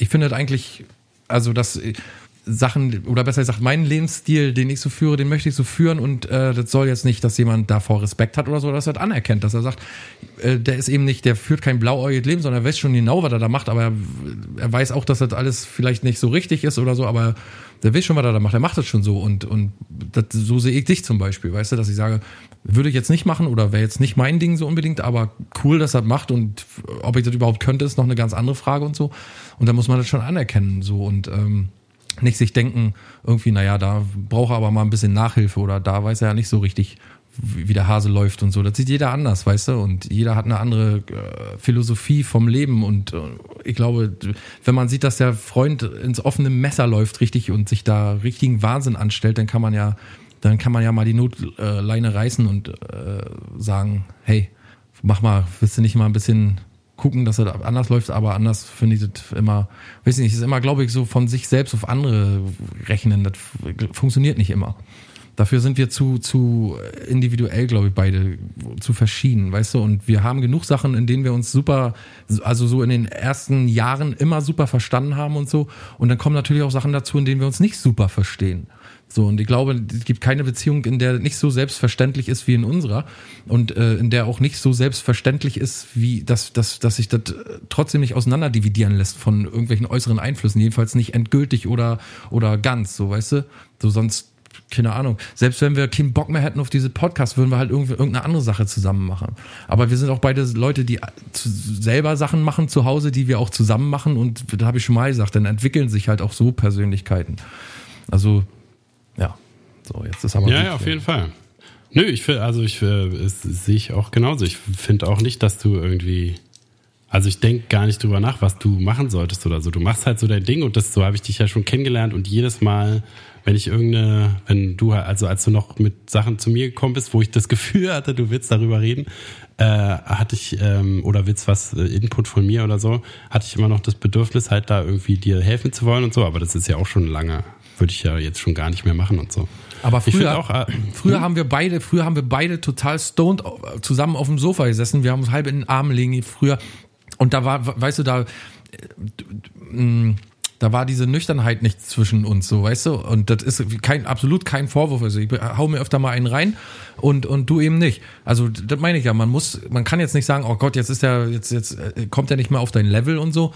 ich finde das eigentlich, also das Sachen, oder besser gesagt, meinen Lebensstil, den ich so führe, den möchte ich so führen und äh, das soll jetzt nicht, dass jemand davor Respekt hat oder so, dass er das anerkennt, dass er sagt, äh, der ist eben nicht, der führt kein blauäugiges Leben, sondern er weiß schon genau, was er da macht, aber er, er weiß auch, dass das alles vielleicht nicht so richtig ist oder so, aber der weiß schon, was er da macht, er macht das schon so und, und das, so sehe ich dich zum Beispiel, weißt du, dass ich sage, würde ich jetzt nicht machen oder wäre jetzt nicht mein Ding so unbedingt, aber cool, dass er das macht und ob ich das überhaupt könnte, ist noch eine ganz andere Frage und so und da muss man das schon anerkennen so und ähm, nicht sich denken, irgendwie, naja, da braucht er aber mal ein bisschen Nachhilfe oder da weiß er ja nicht so richtig, wie der Hase läuft und so. Das sieht jeder anders, weißt du? Und jeder hat eine andere äh, Philosophie vom Leben. Und äh, ich glaube, wenn man sieht, dass der Freund ins offene Messer läuft, richtig, und sich da richtigen Wahnsinn anstellt, dann kann man ja, dann kann man ja mal die Notleine reißen und äh, sagen, hey, mach mal, willst du nicht mal ein bisschen gucken, dass er anders läuft, aber anders finde ich das immer, weiß ich nicht, ist immer, glaube ich, so von sich selbst auf andere rechnen. Das funktioniert nicht immer. Dafür sind wir zu, zu individuell, glaube ich, beide, zu verschieden, weißt du? Und wir haben genug Sachen, in denen wir uns super, also so in den ersten Jahren immer super verstanden haben und so. Und dann kommen natürlich auch Sachen dazu, in denen wir uns nicht super verstehen. So, und ich glaube, es gibt keine Beziehung, in der nicht so selbstverständlich ist wie in unserer und äh, in der auch nicht so selbstverständlich ist, wie dass, dass, dass sich das äh, trotzdem nicht auseinanderdividieren lässt von irgendwelchen äußeren Einflüssen, jedenfalls nicht endgültig oder, oder ganz, so weißt du? So sonst, keine Ahnung. Selbst wenn wir keinen Bock mehr hätten auf diese Podcast, würden wir halt irgendwie irgendeine andere Sache zusammen machen. Aber wir sind auch beide Leute, die selber Sachen machen zu Hause, die wir auch zusammen machen und da habe ich schon mal gesagt, dann entwickeln sich halt auch so Persönlichkeiten. Also so, jetzt ist aber. Ja, ja, auf jeden Fall. Nö, ich finde, also ich sehe ich auch genauso. Ich finde auch nicht, dass du irgendwie. Also ich denke gar nicht drüber nach, was du machen solltest oder so. Du machst halt so dein Ding und das so habe ich dich ja schon kennengelernt und jedes Mal, wenn ich irgendeine, wenn du also als du noch mit Sachen zu mir gekommen bist, wo ich das Gefühl hatte, du willst darüber reden, äh, hatte ich ähm, oder willst was äh, Input von mir oder so, hatte ich immer noch das Bedürfnis halt da irgendwie dir helfen zu wollen und so. Aber das ist ja auch schon lange, würde ich ja jetzt schon gar nicht mehr machen und so. Aber früher, auch, äh, früher haben wir beide, früher haben wir beide total stoned zusammen auf dem Sofa gesessen. Wir haben uns halb in den Armen liegen früher. Und da war, weißt du, da, äh, mh, da war diese Nüchternheit nicht zwischen uns, so, weißt du? Und das ist kein, absolut kein Vorwurf. Also ich hau mir öfter mal einen rein und, und du eben nicht. Also das meine ich ja. Man muss, man kann jetzt nicht sagen, oh Gott, jetzt ist der, jetzt, jetzt äh, kommt er nicht mehr auf dein Level und so.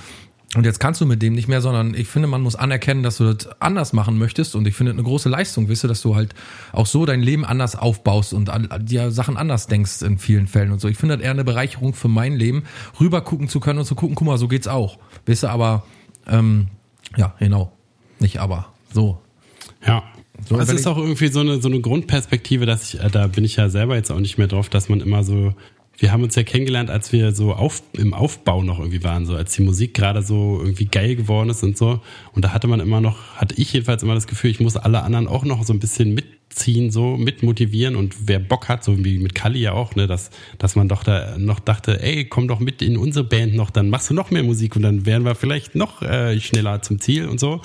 Und jetzt kannst du mit dem nicht mehr, sondern ich finde, man muss anerkennen, dass du das anders machen möchtest. Und ich finde das eine große Leistung, weißt du, dass du halt auch so dein Leben anders aufbaust und an, dir Sachen anders denkst in vielen Fällen und so. Ich finde das eher eine Bereicherung für mein Leben, rüber gucken zu können und zu gucken, guck mal, so geht's auch. Weißt du, aber, ähm, ja, genau. Nicht aber. So. Ja. So, es wenn ist auch irgendwie so eine, so eine Grundperspektive, dass ich, äh, da bin ich ja selber jetzt auch nicht mehr drauf, dass man immer so, wir haben uns ja kennengelernt, als wir so auf, im Aufbau noch irgendwie waren, so als die Musik gerade so irgendwie geil geworden ist und so. Und da hatte man immer noch, hatte ich jedenfalls immer das Gefühl, ich muss alle anderen auch noch so ein bisschen mitziehen, so mitmotivieren und wer Bock hat, so wie mit Kali ja auch, ne, dass, dass man doch da noch dachte, ey, komm doch mit in unsere Band noch, dann machst du noch mehr Musik und dann wären wir vielleicht noch äh, schneller zum Ziel und so.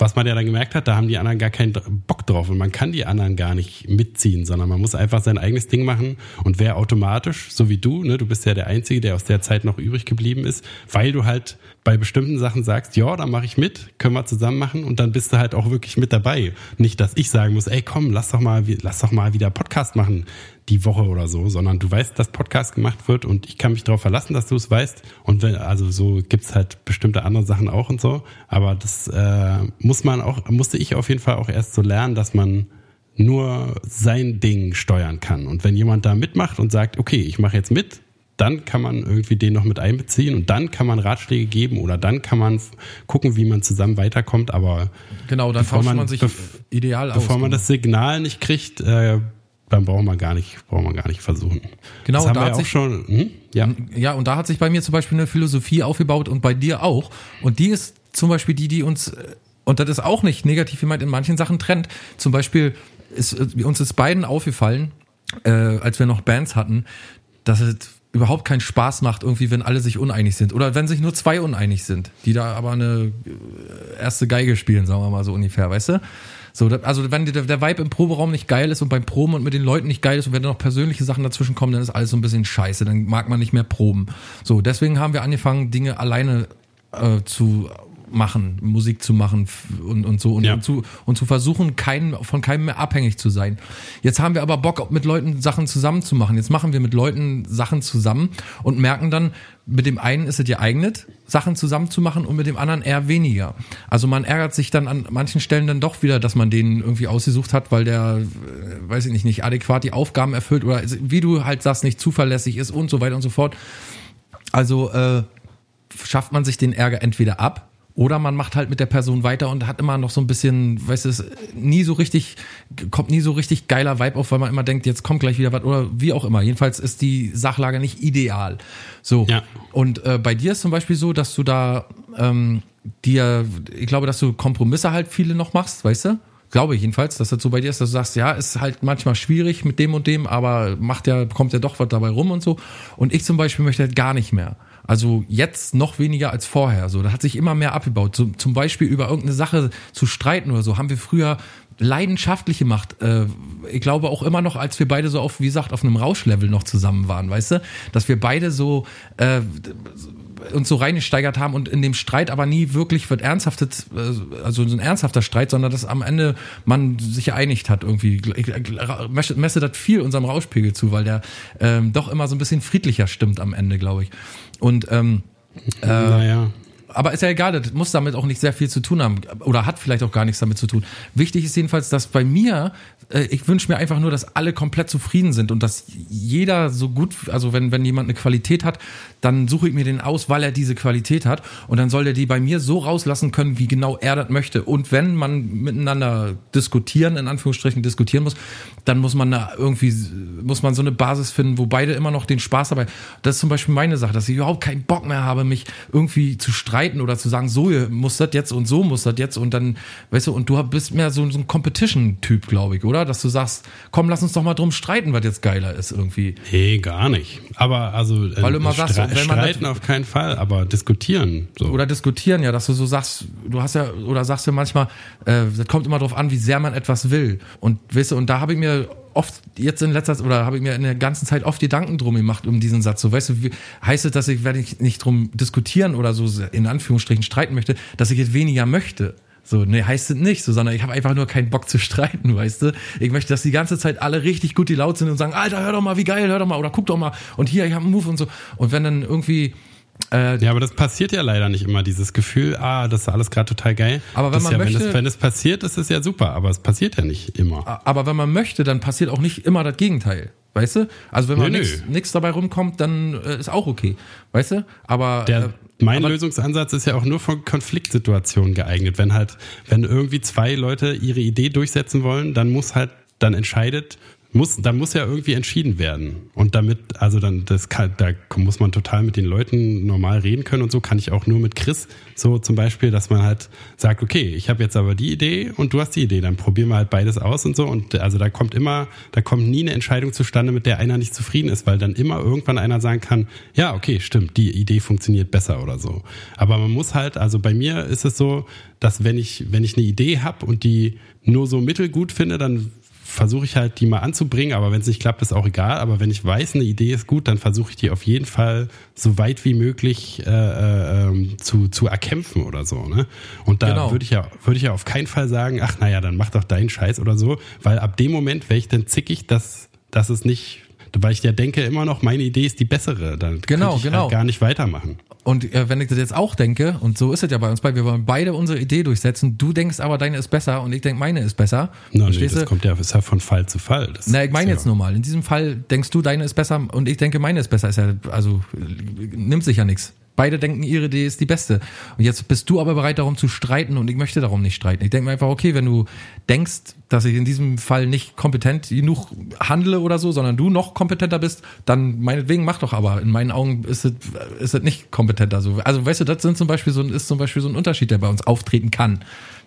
Was man ja dann gemerkt hat, da haben die anderen gar keinen Bock drauf und man kann die anderen gar nicht mitziehen, sondern man muss einfach sein eigenes Ding machen und wer automatisch, so wie du, ne, du bist ja der Einzige, der aus der Zeit noch übrig geblieben ist, weil du halt bei bestimmten Sachen sagst, ja, da mache ich mit, können wir zusammen machen und dann bist du halt auch wirklich mit dabei. Nicht, dass ich sagen muss, ey, komm, lass doch mal, lass doch mal wieder Podcast machen die Woche oder so, sondern du weißt, dass Podcast gemacht wird und ich kann mich darauf verlassen, dass du es weißt. Und wenn, also so gibt's halt bestimmte andere Sachen auch und so. Aber das äh, muss man auch, musste ich auf jeden Fall auch erst so lernen, dass man nur sein Ding steuern kann. Und wenn jemand da mitmacht und sagt, okay, ich mache jetzt mit, dann kann man irgendwie den noch mit einbeziehen und dann kann man Ratschläge geben oder dann kann man gucken, wie man zusammen weiterkommt. Aber Genau, dann Bevor tauscht man- man, sich ideal aus. bevor man das Signal nicht kriegt, äh, dann braucht man gar nicht, braucht man gar nicht versuchen. Genau, das haben da wir hat ja auch sich- schon. Hm? Ja. Ja, und da hat sich bei mir zum Beispiel eine Philosophie aufgebaut und bei dir auch. Und die ist zum Beispiel die, die uns, äh, und das ist auch nicht negativ gemeint, in manchen Sachen trennt. Zum Beispiel ist äh, uns ist beiden aufgefallen, äh, als wir noch Bands hatten, dass es überhaupt keinen Spaß macht, irgendwie, wenn alle sich uneinig sind. Oder wenn sich nur zwei uneinig sind, die da aber eine äh, erste Geige spielen, sagen wir mal so ungefähr, weißt du? So, also wenn der, der Vibe im Proberaum nicht geil ist und beim Proben und mit den Leuten nicht geil ist und wenn da noch persönliche Sachen dazwischen kommen, dann ist alles so ein bisschen scheiße, dann mag man nicht mehr proben. So, deswegen haben wir angefangen, Dinge alleine äh, zu machen, Musik zu machen und, und so und, Ja. und zu und zu versuchen, keinen, von keinem mehr abhängig zu sein. Jetzt haben wir aber Bock, mit Leuten Sachen zusammen zu machen. Jetzt machen wir mit Leuten Sachen zusammen und merken dann, mit dem einen ist es geeignet, Sachen zusammen zu machen und mit dem anderen eher weniger. Also man ärgert sich dann an manchen Stellen dann doch wieder, dass man den irgendwie ausgesucht hat, weil der, äh, weiß ich nicht, nicht adäquat die Aufgaben erfüllt oder wie du halt sagst, nicht zuverlässig ist und so weiter und so fort. Also äh, schafft man sich den Ärger entweder ab oder man macht halt mit der Person weiter und hat immer noch so ein bisschen, weißt du, es nie so richtig, kommt nie so richtig geiler Vibe auf, weil man immer denkt, jetzt kommt gleich wieder was oder wie auch immer. Jedenfalls ist die Sachlage nicht ideal. So. Ja. Und äh, bei dir ist zum Beispiel so, dass du da ähm, dir, ich glaube, dass du Kompromisse halt viele noch machst, weißt du? Glaube ich jedenfalls, dass das so bei dir ist, dass du sagst, ja, ist halt manchmal schwierig mit dem und dem, aber macht ja, kommt ja doch was dabei rum und so. Und ich zum Beispiel möchte halt gar nicht mehr. Also jetzt noch weniger als vorher. So, da hat sich immer mehr abgebaut. Zum, zum Beispiel über irgendeine Sache zu streiten oder so, haben wir früher leidenschaftlich gemacht. Äh, ich glaube auch immer noch, als wir beide so auf, wie gesagt, auf einem Rauschlevel noch zusammen waren, weißt du, dass wir beide so äh, uns so reingesteigert haben und in dem Streit aber nie wirklich wird ernsthaftes, äh, also so ein ernsthafter Streit, sondern dass am Ende man sich geeinigt hat irgendwie. Ich messe, das viel unserem Rauschpegel zu, weil der ähm, doch immer so ein bisschen friedlicher stimmt am Ende, glaube ich. Und ähm, naja. Aber ist ja egal, das muss damit auch nicht sehr viel zu tun haben oder hat vielleicht auch gar nichts damit zu tun. Wichtig ist jedenfalls, dass bei mir, äh, ich wünsche mir einfach nur, dass alle komplett zufrieden sind und dass jeder so gut, also wenn, wenn jemand eine Qualität hat, dann suche ich mir den aus, weil er diese Qualität hat und dann soll der die bei mir so rauslassen können, wie genau er das möchte. Und wenn man miteinander diskutieren, in Anführungsstrichen diskutieren muss, dann muss man da irgendwie, muss man so eine Basis finden, wo beide immer noch den Spaß dabei. Das ist zum Beispiel meine Sache, dass ich überhaupt keinen Bock mehr habe, mich irgendwie zu streiten oder zu sagen, so muss das jetzt und so muss das jetzt und dann, weißt du, und du bist mehr so, so ein Competition-Typ, glaube ich, oder? Dass du sagst, komm, lass uns doch mal drum streiten, was jetzt geiler ist irgendwie. Nee, gar nicht. Aber also äh, Weil du immer sagst, wenn man streiten auf keinen Fall, aber diskutieren. So. Oder diskutieren, ja, dass du so sagst, du hast ja, oder sagst ja manchmal, äh, das kommt immer drauf an, wie sehr man etwas will. Und weißt du, und da habe ich mir oft jetzt in letzter Zeit, oder habe ich mir in der ganzen Zeit oft Gedanken drum gemacht um diesen Satz. So, weißt du, wie, heißt es, dass ich, wenn ich nicht drum diskutieren oder so in Anführungsstrichen streiten möchte, dass ich jetzt weniger möchte? So, nee, heißt es nicht so, sondern ich habe einfach nur keinen Bock zu streiten, weißt du? Ich möchte, dass die ganze Zeit alle richtig gut die laut sind und sagen, Alter, hör doch mal, wie geil, hör doch mal, oder guck doch mal, und hier, ich habe einen Move und so. Und wenn dann irgendwie, äh, Ja, aber das passiert ja leider nicht immer, dieses Gefühl, ah, das ist alles gerade total geil. Aber wenn das man ja, möchte- wenn, es, wenn es passiert, ist es ja super, aber es passiert ja nicht immer. aber wenn man möchte, dann passiert auch nicht immer das Gegenteil. Weißt du? Also wenn man nichts dabei rumkommt, dann äh, ist auch okay. Weißt du? Aber Der, äh, mein aber, Lösungsansatz ist ja auch nur von Konfliktsituationen geeignet. Wenn halt, wenn irgendwie zwei Leute ihre Idee durchsetzen wollen, dann muss halt, dann entscheidet, muss, dann muss ja irgendwie entschieden werden. Und damit, also dann, das kann, da muss man total mit den Leuten normal reden können und so kann ich auch nur mit Chris so zum Beispiel, dass man halt sagt, okay, ich habe jetzt aber die Idee und du hast die Idee, dann probieren wir halt beides aus und so. Und also da kommt immer, da kommt nie eine Entscheidung zustande, mit der einer nicht zufrieden ist, weil dann immer irgendwann einer sagen kann, ja, okay, stimmt, die Idee funktioniert besser oder so. Aber man muss halt, also bei mir ist es so, dass wenn ich, wenn ich eine Idee habe und die nur so mittelgut finde, dann versuche ich halt die mal anzubringen, aber wenn es nicht klappt, ist auch egal. Aber wenn ich weiß, eine Idee ist gut, dann versuche ich die auf jeden Fall so weit wie möglich äh, äh, ähm, zu, zu erkämpfen oder so. Ne? Und da Genau. würde ich ja würde ich ja auf keinen Fall sagen, ach naja, dann mach doch deinen Scheiß oder so, weil ab dem Moment wäre ich dann zickig, dass, dass es nicht, weil ich ja denke immer noch, meine Idee ist die bessere. Dann Genau, ich genau. halt gar nicht weitermachen. Und äh, wenn ich das jetzt auch denke, und so ist es ja bei uns beiden, wir wollen beide unsere Idee durchsetzen, du denkst aber, deine ist besser und ich denke, meine ist besser. Na, nee, das kommt ja, ist ja von Fall zu Fall. Das Na, ich meine jetzt ja, nur mal. In diesem Fall denkst du, deine ist besser und ich denke, meine ist besser. Ist ja, also nimmt sich ja nichts. Beide denken, ihre Idee ist die beste. Und jetzt bist du aber bereit, darum zu streiten und ich möchte darum nicht streiten. Ich denke mir einfach, okay, wenn du denkst, dass ich in diesem Fall nicht kompetent genug handle oder so, sondern du noch kompetenter bist, dann meinetwegen mach doch aber. In meinen Augen ist es, ist es nicht kompetenter so. Also weißt du, das sind zum Beispiel so, ist zum Beispiel so ein Unterschied, der bei uns auftreten kann.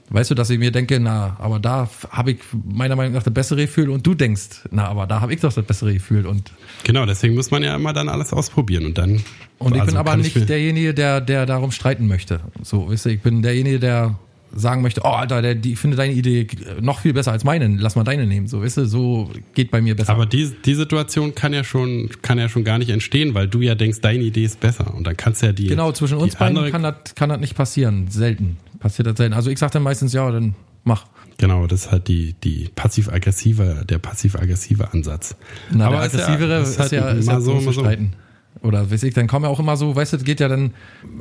Weißt du, dass ich mir denke, na, aber da habe ich meiner Meinung nach das bessere Gefühl und du denkst, na, aber da habe ich doch das bessere Gefühl und Genau, deswegen muss man ja immer dann alles ausprobieren und dann. und ich also bin aber nicht derjenige, der, der darum streiten möchte. So, weißt du, ich bin derjenige, der sagen möchte, oh Alter, der, die, ich finde deine Idee noch viel besser als meine, lass mal deine nehmen. So, weißt du, so geht bei mir besser. Aber die, die Situation kann ja schon, kann ja schon gar nicht entstehen, weil du ja denkst, deine Idee ist besser. Und dann kannst du ja die. genau, zwischen uns beiden kann das, kann das nicht passieren. Selten. Passiert das selten. Also ich sag dann meistens, ja, dann mach. Genau, das ist halt die, die passiv-aggressive, der passiv-aggressive Ansatz. Na, Aber der ist ja- aggressivere ist ist, halt ja, ist ja so, so, mal zu so. streiten. Oder weiß ich, dann kommen ja auch immer so, weißt du, geht ja dann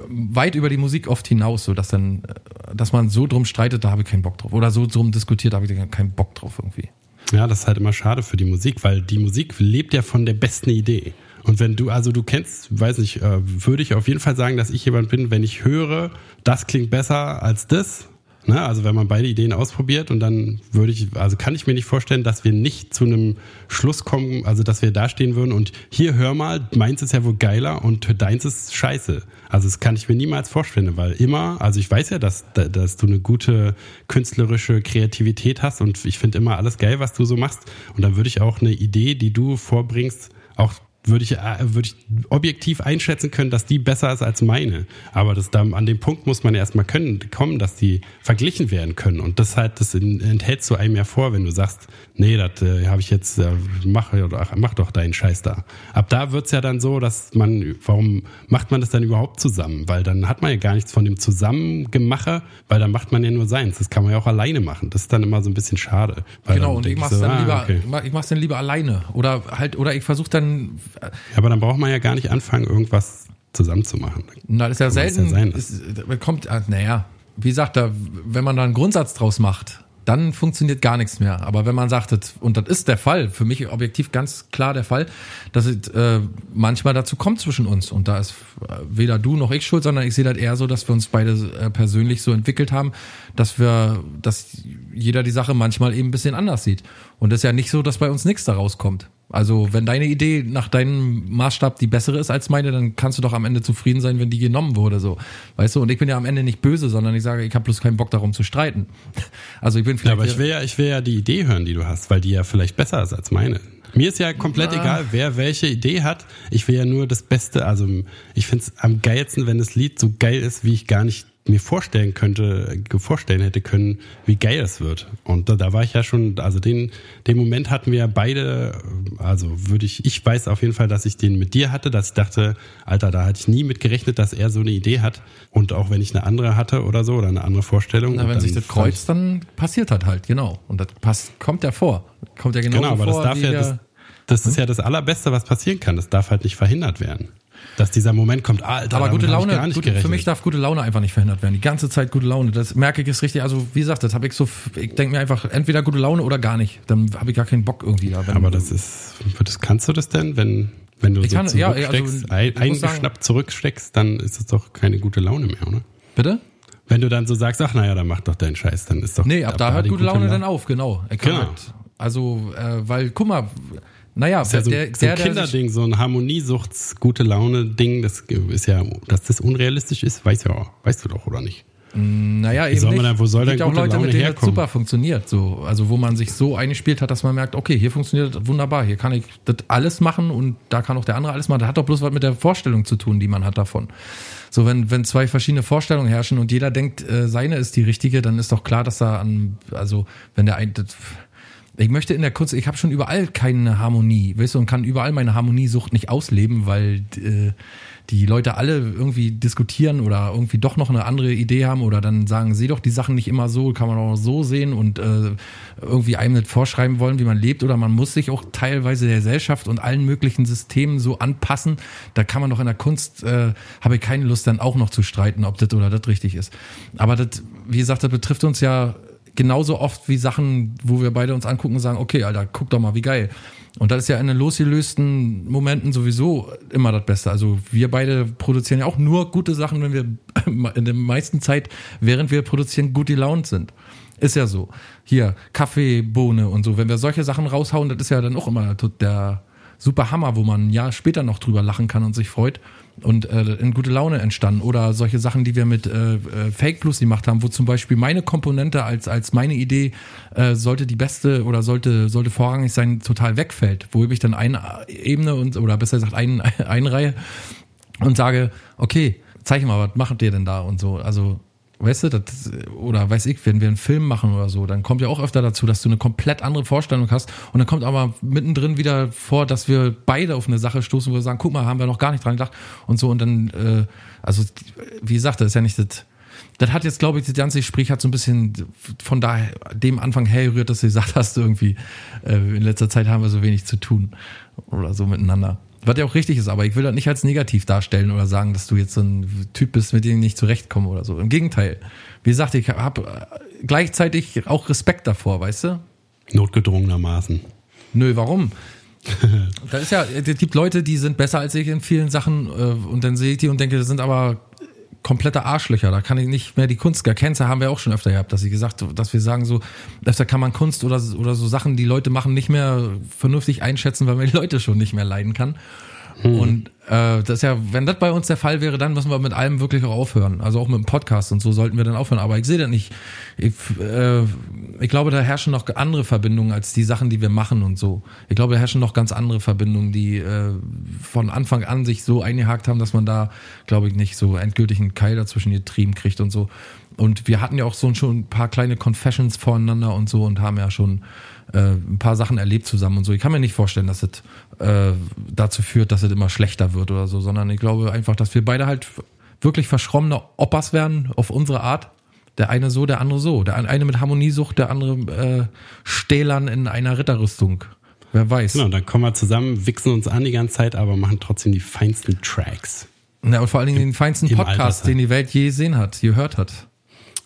weit über die Musik oft hinaus, so dass dann, äh, dass man so drum streitet, da habe ich keinen Bock drauf. Oder so drum diskutiert, da habe ich keinen Bock drauf irgendwie. Ja, das ist halt immer schade für die Musik, weil die Musik lebt ja von der besten Idee. Und wenn du, also du kennst, weiß nicht, äh, würde ich auf jeden Fall sagen, dass ich jemand bin, wenn ich höre, das klingt besser als das. Ne? Also wenn man beide Ideen ausprobiert und dann würde ich, also kann ich mir nicht vorstellen, dass wir nicht zu einem Schluss kommen, also dass wir da stehen würden und hier hör mal, meins ist ja wohl geiler und deins ist scheiße. Also das kann ich mir niemals vorstellen, weil immer, also ich weiß ja, dass, dass du eine gute künstlerische Kreativität hast und ich finde immer alles geil, was du so machst. Und dann würde ich auch eine Idee, die du vorbringst, auch würde ich, äh, würde ich objektiv einschätzen können, dass die besser ist als meine. Aber das da, an dem Punkt muss man erstmal können, kommen, dass die verglichen werden können. Und das halt, das enthältst du einem ja vor, wenn du sagst, nee, das äh, habe ich jetzt, äh, mach, ach, mach doch deinen Scheiß da. Ab da wird's ja dann so, dass man, warum macht man das dann überhaupt zusammen? Weil dann hat man ja gar nichts von dem Zusammengemache, weil dann macht man ja nur seins. Das kann man ja auch alleine machen. Das ist dann immer so ein bisschen schade. Genau, und ich mach's so, dann ah, lieber, okay. ich mach's dann lieber alleine. Oder halt, oder ich versuche dann, aber dann braucht man ja gar nicht anfangen, irgendwas zusammen zu machen. na, das ist ja selten, ja sein ist, kommt, ah, naja, wie gesagt, da, wenn man da einen Grundsatz draus macht, dann funktioniert gar nichts mehr. Aber wenn man sagt, und das ist der Fall, für mich objektiv ganz klar der Fall, dass es äh, manchmal dazu kommt zwischen uns. Und da ist äh, weder du noch ich schuld, sondern ich sehe das eher so, dass wir uns beide äh, persönlich so entwickelt haben, dass wir, dass jeder die Sache manchmal eben ein bisschen anders sieht. Und es ist ja nicht so, dass bei uns nichts daraus kommt. Also wenn deine Idee nach deinem Maßstab die bessere ist als meine, dann kannst du doch am Ende zufrieden sein, wenn die genommen wurde, so. Weißt du, und ich bin ja am Ende nicht böse, sondern ich sage, ich habe bloß keinen Bock darum zu streiten. Also ich bin Ja, vielleicht aber ich will ja, ich will ja die Idee hören, die du hast, weil die ja vielleicht besser ist als meine. Mir ist ja komplett egal, wer welche Idee hat. Ich will ja nur das Beste. Also ich finde es am geilsten, wenn das Lied so geil ist, wie ich gar nicht mir vorstellen könnte, vorstellen hätte können, wie geil es wird. Und da, da war ich ja schon, also den, den Moment hatten wir beide, also würde ich, ich weiß auf jeden Fall, dass ich den mit dir hatte, dass ich dachte, Alter, da hatte ich nie mit gerechnet, dass er so eine Idee hat. Und auch wenn ich eine andere hatte oder so, oder eine andere Vorstellung. Na, wenn sich das kreuzt, dann passiert das halt, genau. Und das passt, kommt ja vor. Kommt ja genau Genau, aber das vor, darf wie ja, das, das ist ja das Allerbeste, was passieren kann. Das darf halt nicht verhindert werden. Dass dieser Moment kommt, Alter, aber gute Laune, gar nicht gute, für mich darf gute Laune einfach nicht verhindert werden. Die ganze Zeit gute Laune. Das merke ich ist richtig. Also wie gesagt, das habe ich so. Ich denke mir einfach entweder gute Laune oder gar nicht. Dann habe ich gar keinen Bock irgendwie da. Aber das ist, das kannst du das denn, wenn, wenn du Ich so kann- ja, zurücksteckst, also, muss sagen- eingeschnappt zurücksteckst, dann ist es doch keine gute Laune mehr, oder? bitte. Wenn du dann so sagst, ach naja, dann mach doch deinen Scheiß, dann ist doch. Nee, ab da hört die gute Laune La- dann auf, genau. Kann Genau. also, äh, weil, guck mal, naja, Das ist ja so, der, so ein der Kinderding, so ein Harmoniesuchts, gute Laune-Ding, das ist ja, dass das unrealistisch ist, weiß ja, weißt du doch, oder nicht? naja, eben soll man nicht. dann- wo soll denn auch Leute, Laune mit denen das herkommen? super funktioniert, so. Also, wo man sich so eingespielt hat, dass man merkt, okay, hier funktioniert das wunderbar, hier kann ich das alles machen und da kann auch der andere alles machen. Das hat doch bloß was mit der Vorstellung zu tun, die man hat davon. So, wenn, wenn zwei verschiedene Vorstellungen herrschen und jeder denkt, äh, seine ist die richtige, dann ist doch klar, dass da an, also, wenn der ein, das, ich möchte in der Kunst, ich habe schon überall keine Harmonie, weißt du, und kann überall meine Harmoniesucht nicht ausleben, weil äh, die Leute alle irgendwie diskutieren oder irgendwie doch noch eine andere Idee haben oder dann sagen, seh doch die Sachen nicht immer so, kann man auch so sehen und äh, irgendwie einem nicht vorschreiben wollen, wie man lebt oder man muss sich auch teilweise der Gesellschaft und allen möglichen Systemen so anpassen. Da kann man doch in der Kunst, äh, habe ich keine Lust dann auch noch zu streiten, ob das oder das richtig ist. Aber das, wie gesagt, das betrifft uns ja genauso oft wie Sachen, wo wir beide uns angucken und sagen, okay, Alter, guck doch mal, wie geil. Und das ist ja in den losgelösten Momenten sowieso immer das Beste. Also wir beide produzieren ja auch nur gute Sachen, wenn wir in der meisten Zeit, während wir produzieren, gut gelaunt sind. Ist ja so. Hier, Kaffee, Bohne und so. Wenn wir solche Sachen raushauen, das ist ja dann auch immer der super Hammer, wo man ein Jahr später noch drüber lachen kann und sich freut und äh, in gute Laune entstanden. Oder solche Sachen, die wir mit äh, äh, Fake Plus gemacht haben, wo zum Beispiel meine Komponente als, als meine Idee äh, sollte die beste oder sollte, sollte vorrangig sein, total wegfällt. Wo ich dann eine Ebene und, oder besser gesagt ein, einreihe und sage, okay, zeig mal, was macht ihr denn da und so. Also weißt du, das, oder weiß ich, wenn wir einen Film machen oder so, dann kommt ja auch öfter dazu, dass du eine komplett andere Vorstellung hast und dann kommt aber mittendrin wieder vor, dass wir beide auf eine Sache stoßen, wo wir sagen, guck mal, haben wir noch gar nicht dran gedacht und so und dann, äh, also wie gesagt, das ist ja nicht das, das hat jetzt, glaube ich, das ganze Gespräch hat so ein bisschen von daher dem Anfang hergerührt, dass du gesagt hast, irgendwie, äh, in letzter Zeit haben wir so wenig zu tun oder so miteinander. Was ja auch richtig ist, aber ich will das nicht als negativ darstellen oder sagen, dass du jetzt so ein Typ bist, mit dem ich nicht zurechtkomme oder so. Im Gegenteil. Wie gesagt, ich habe gleichzeitig auch Respekt davor, weißt du? Notgedrungenermaßen. Nö, warum? da ist ja, es gibt Leute, die sind besser als ich in vielen Sachen äh, und dann sehe ich die und denke, das sind aber komplette Arschlöcher. Da kann ich nicht mehr die Kunst. Grenze haben wir auch schon öfter gehabt, dass sie gesagt, dass wir sagen so, öfter kann man Kunst oder, oder so Sachen, die Leute machen, nicht mehr vernünftig einschätzen, weil man die Leute schon nicht mehr leiden kann. Hm. Und äh, das ist ja, wenn das bei uns der Fall wäre, dann müssen wir mit allem wirklich auch aufhören. Also auch mit dem Podcast und so sollten wir dann aufhören. Aber ich sehe das nicht. Ich, äh, ich glaube, da herrschen noch andere Verbindungen als die Sachen, die wir machen und so. Ich glaube, da herrschen noch ganz andere Verbindungen, die äh, von Anfang an sich so eingehakt haben, dass man da, glaube ich, nicht so endgültig einen Keil dazwischen getrieben kriegt und so. Und wir hatten ja auch so schon ein paar kleine Confessions voreinander und so und haben ja schon äh, ein paar Sachen erlebt zusammen und so. Ich kann mir nicht vorstellen, dass es äh, dazu führt, dass es immer schlechter wird oder so, sondern ich glaube einfach, dass wir beide halt wirklich verschrommene Oppas werden auf unsere Art. Der eine so, der andere so. Der eine mit Harmoniesucht, der andere äh, Stählern in einer Ritterrüstung. Wer weiß. Genau, dann kommen wir zusammen, wichsen uns an die ganze Zeit, aber machen trotzdem die feinsten Tracks. Ja, und vor allen Dingen den feinsten Podcast, den die Welt je gesehen hat, gehört hat.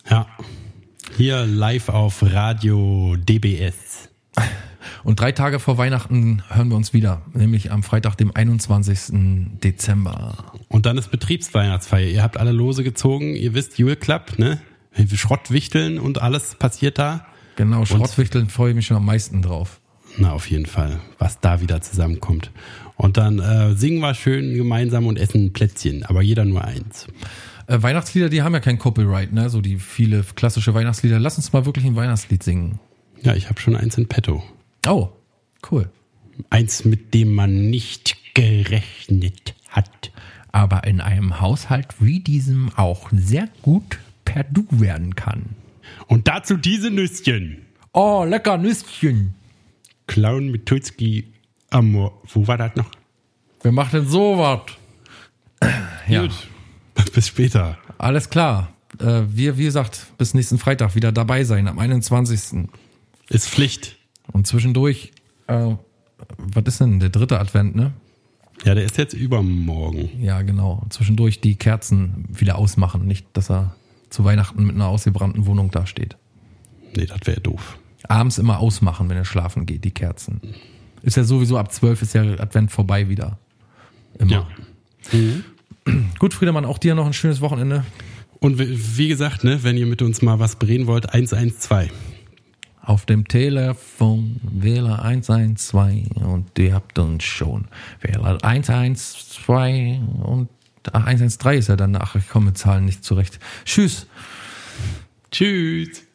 Ja. Hier live auf Radio DBS. Und drei Tage vor Weihnachten hören wir uns wieder, nämlich am Freitag, dem 21. Dezember. Und dann ist Betriebsweihnachtsfeier. Ihr habt alle Lose gezogen, ihr wisst, Jule Club, ne? Schrottwichteln und alles passiert da. Genau, Schrottwichteln freue ich mich schon am meisten drauf. Na, auf jeden Fall, was da wieder zusammenkommt. Und dann äh, singen wir schön gemeinsam und essen Plätzchen, aber jeder nur eins. Äh, Weihnachtslieder, die haben ja kein Copyright, ne? So die viele klassische Weihnachtslieder. Lass uns mal wirklich ein Weihnachtslied singen. Ja, ich habe schon eins in petto. Oh, cool. Eins, mit dem man nicht gerechnet hat. Aber in einem Haushalt wie diesem auch sehr gut per Du werden kann. Und dazu diese Nüsschen. Oh, lecker Nüsschen. Clown mit Tutski Amor. Wo war das noch? Wer macht denn sowas? Ja. Gut. Bis später. Alles klar. Äh, wir, wie gesagt, bis nächsten Freitag wieder dabei sein, am 21. Ist Pflicht. Und zwischendurch, äh, was ist denn der dritte Advent, ne? Ja, der ist jetzt übermorgen. Ja, genau. Zwischendurch die Kerzen wieder ausmachen. Nicht, dass er zu Weihnachten mit einer ausgebrannten Wohnung dasteht. Nee, das wäre doof. Abends immer ausmachen, wenn er schlafen geht, die Kerzen. Ist ja sowieso ab 12 ist ja Advent vorbei wieder. Immer. Ja. Mhm. Gut, Friedemann, auch dir noch ein schönes Wochenende. Und wie gesagt, ne, wenn ihr mit uns mal was bereden wollt, 112. Auf dem Telefon wähle 112 und ihr habt uns schon. Wähle 112 und ach, 113 ist ja dann, ach, ich komme mit Zahlen nicht zurecht. Tschüss. Tschüss.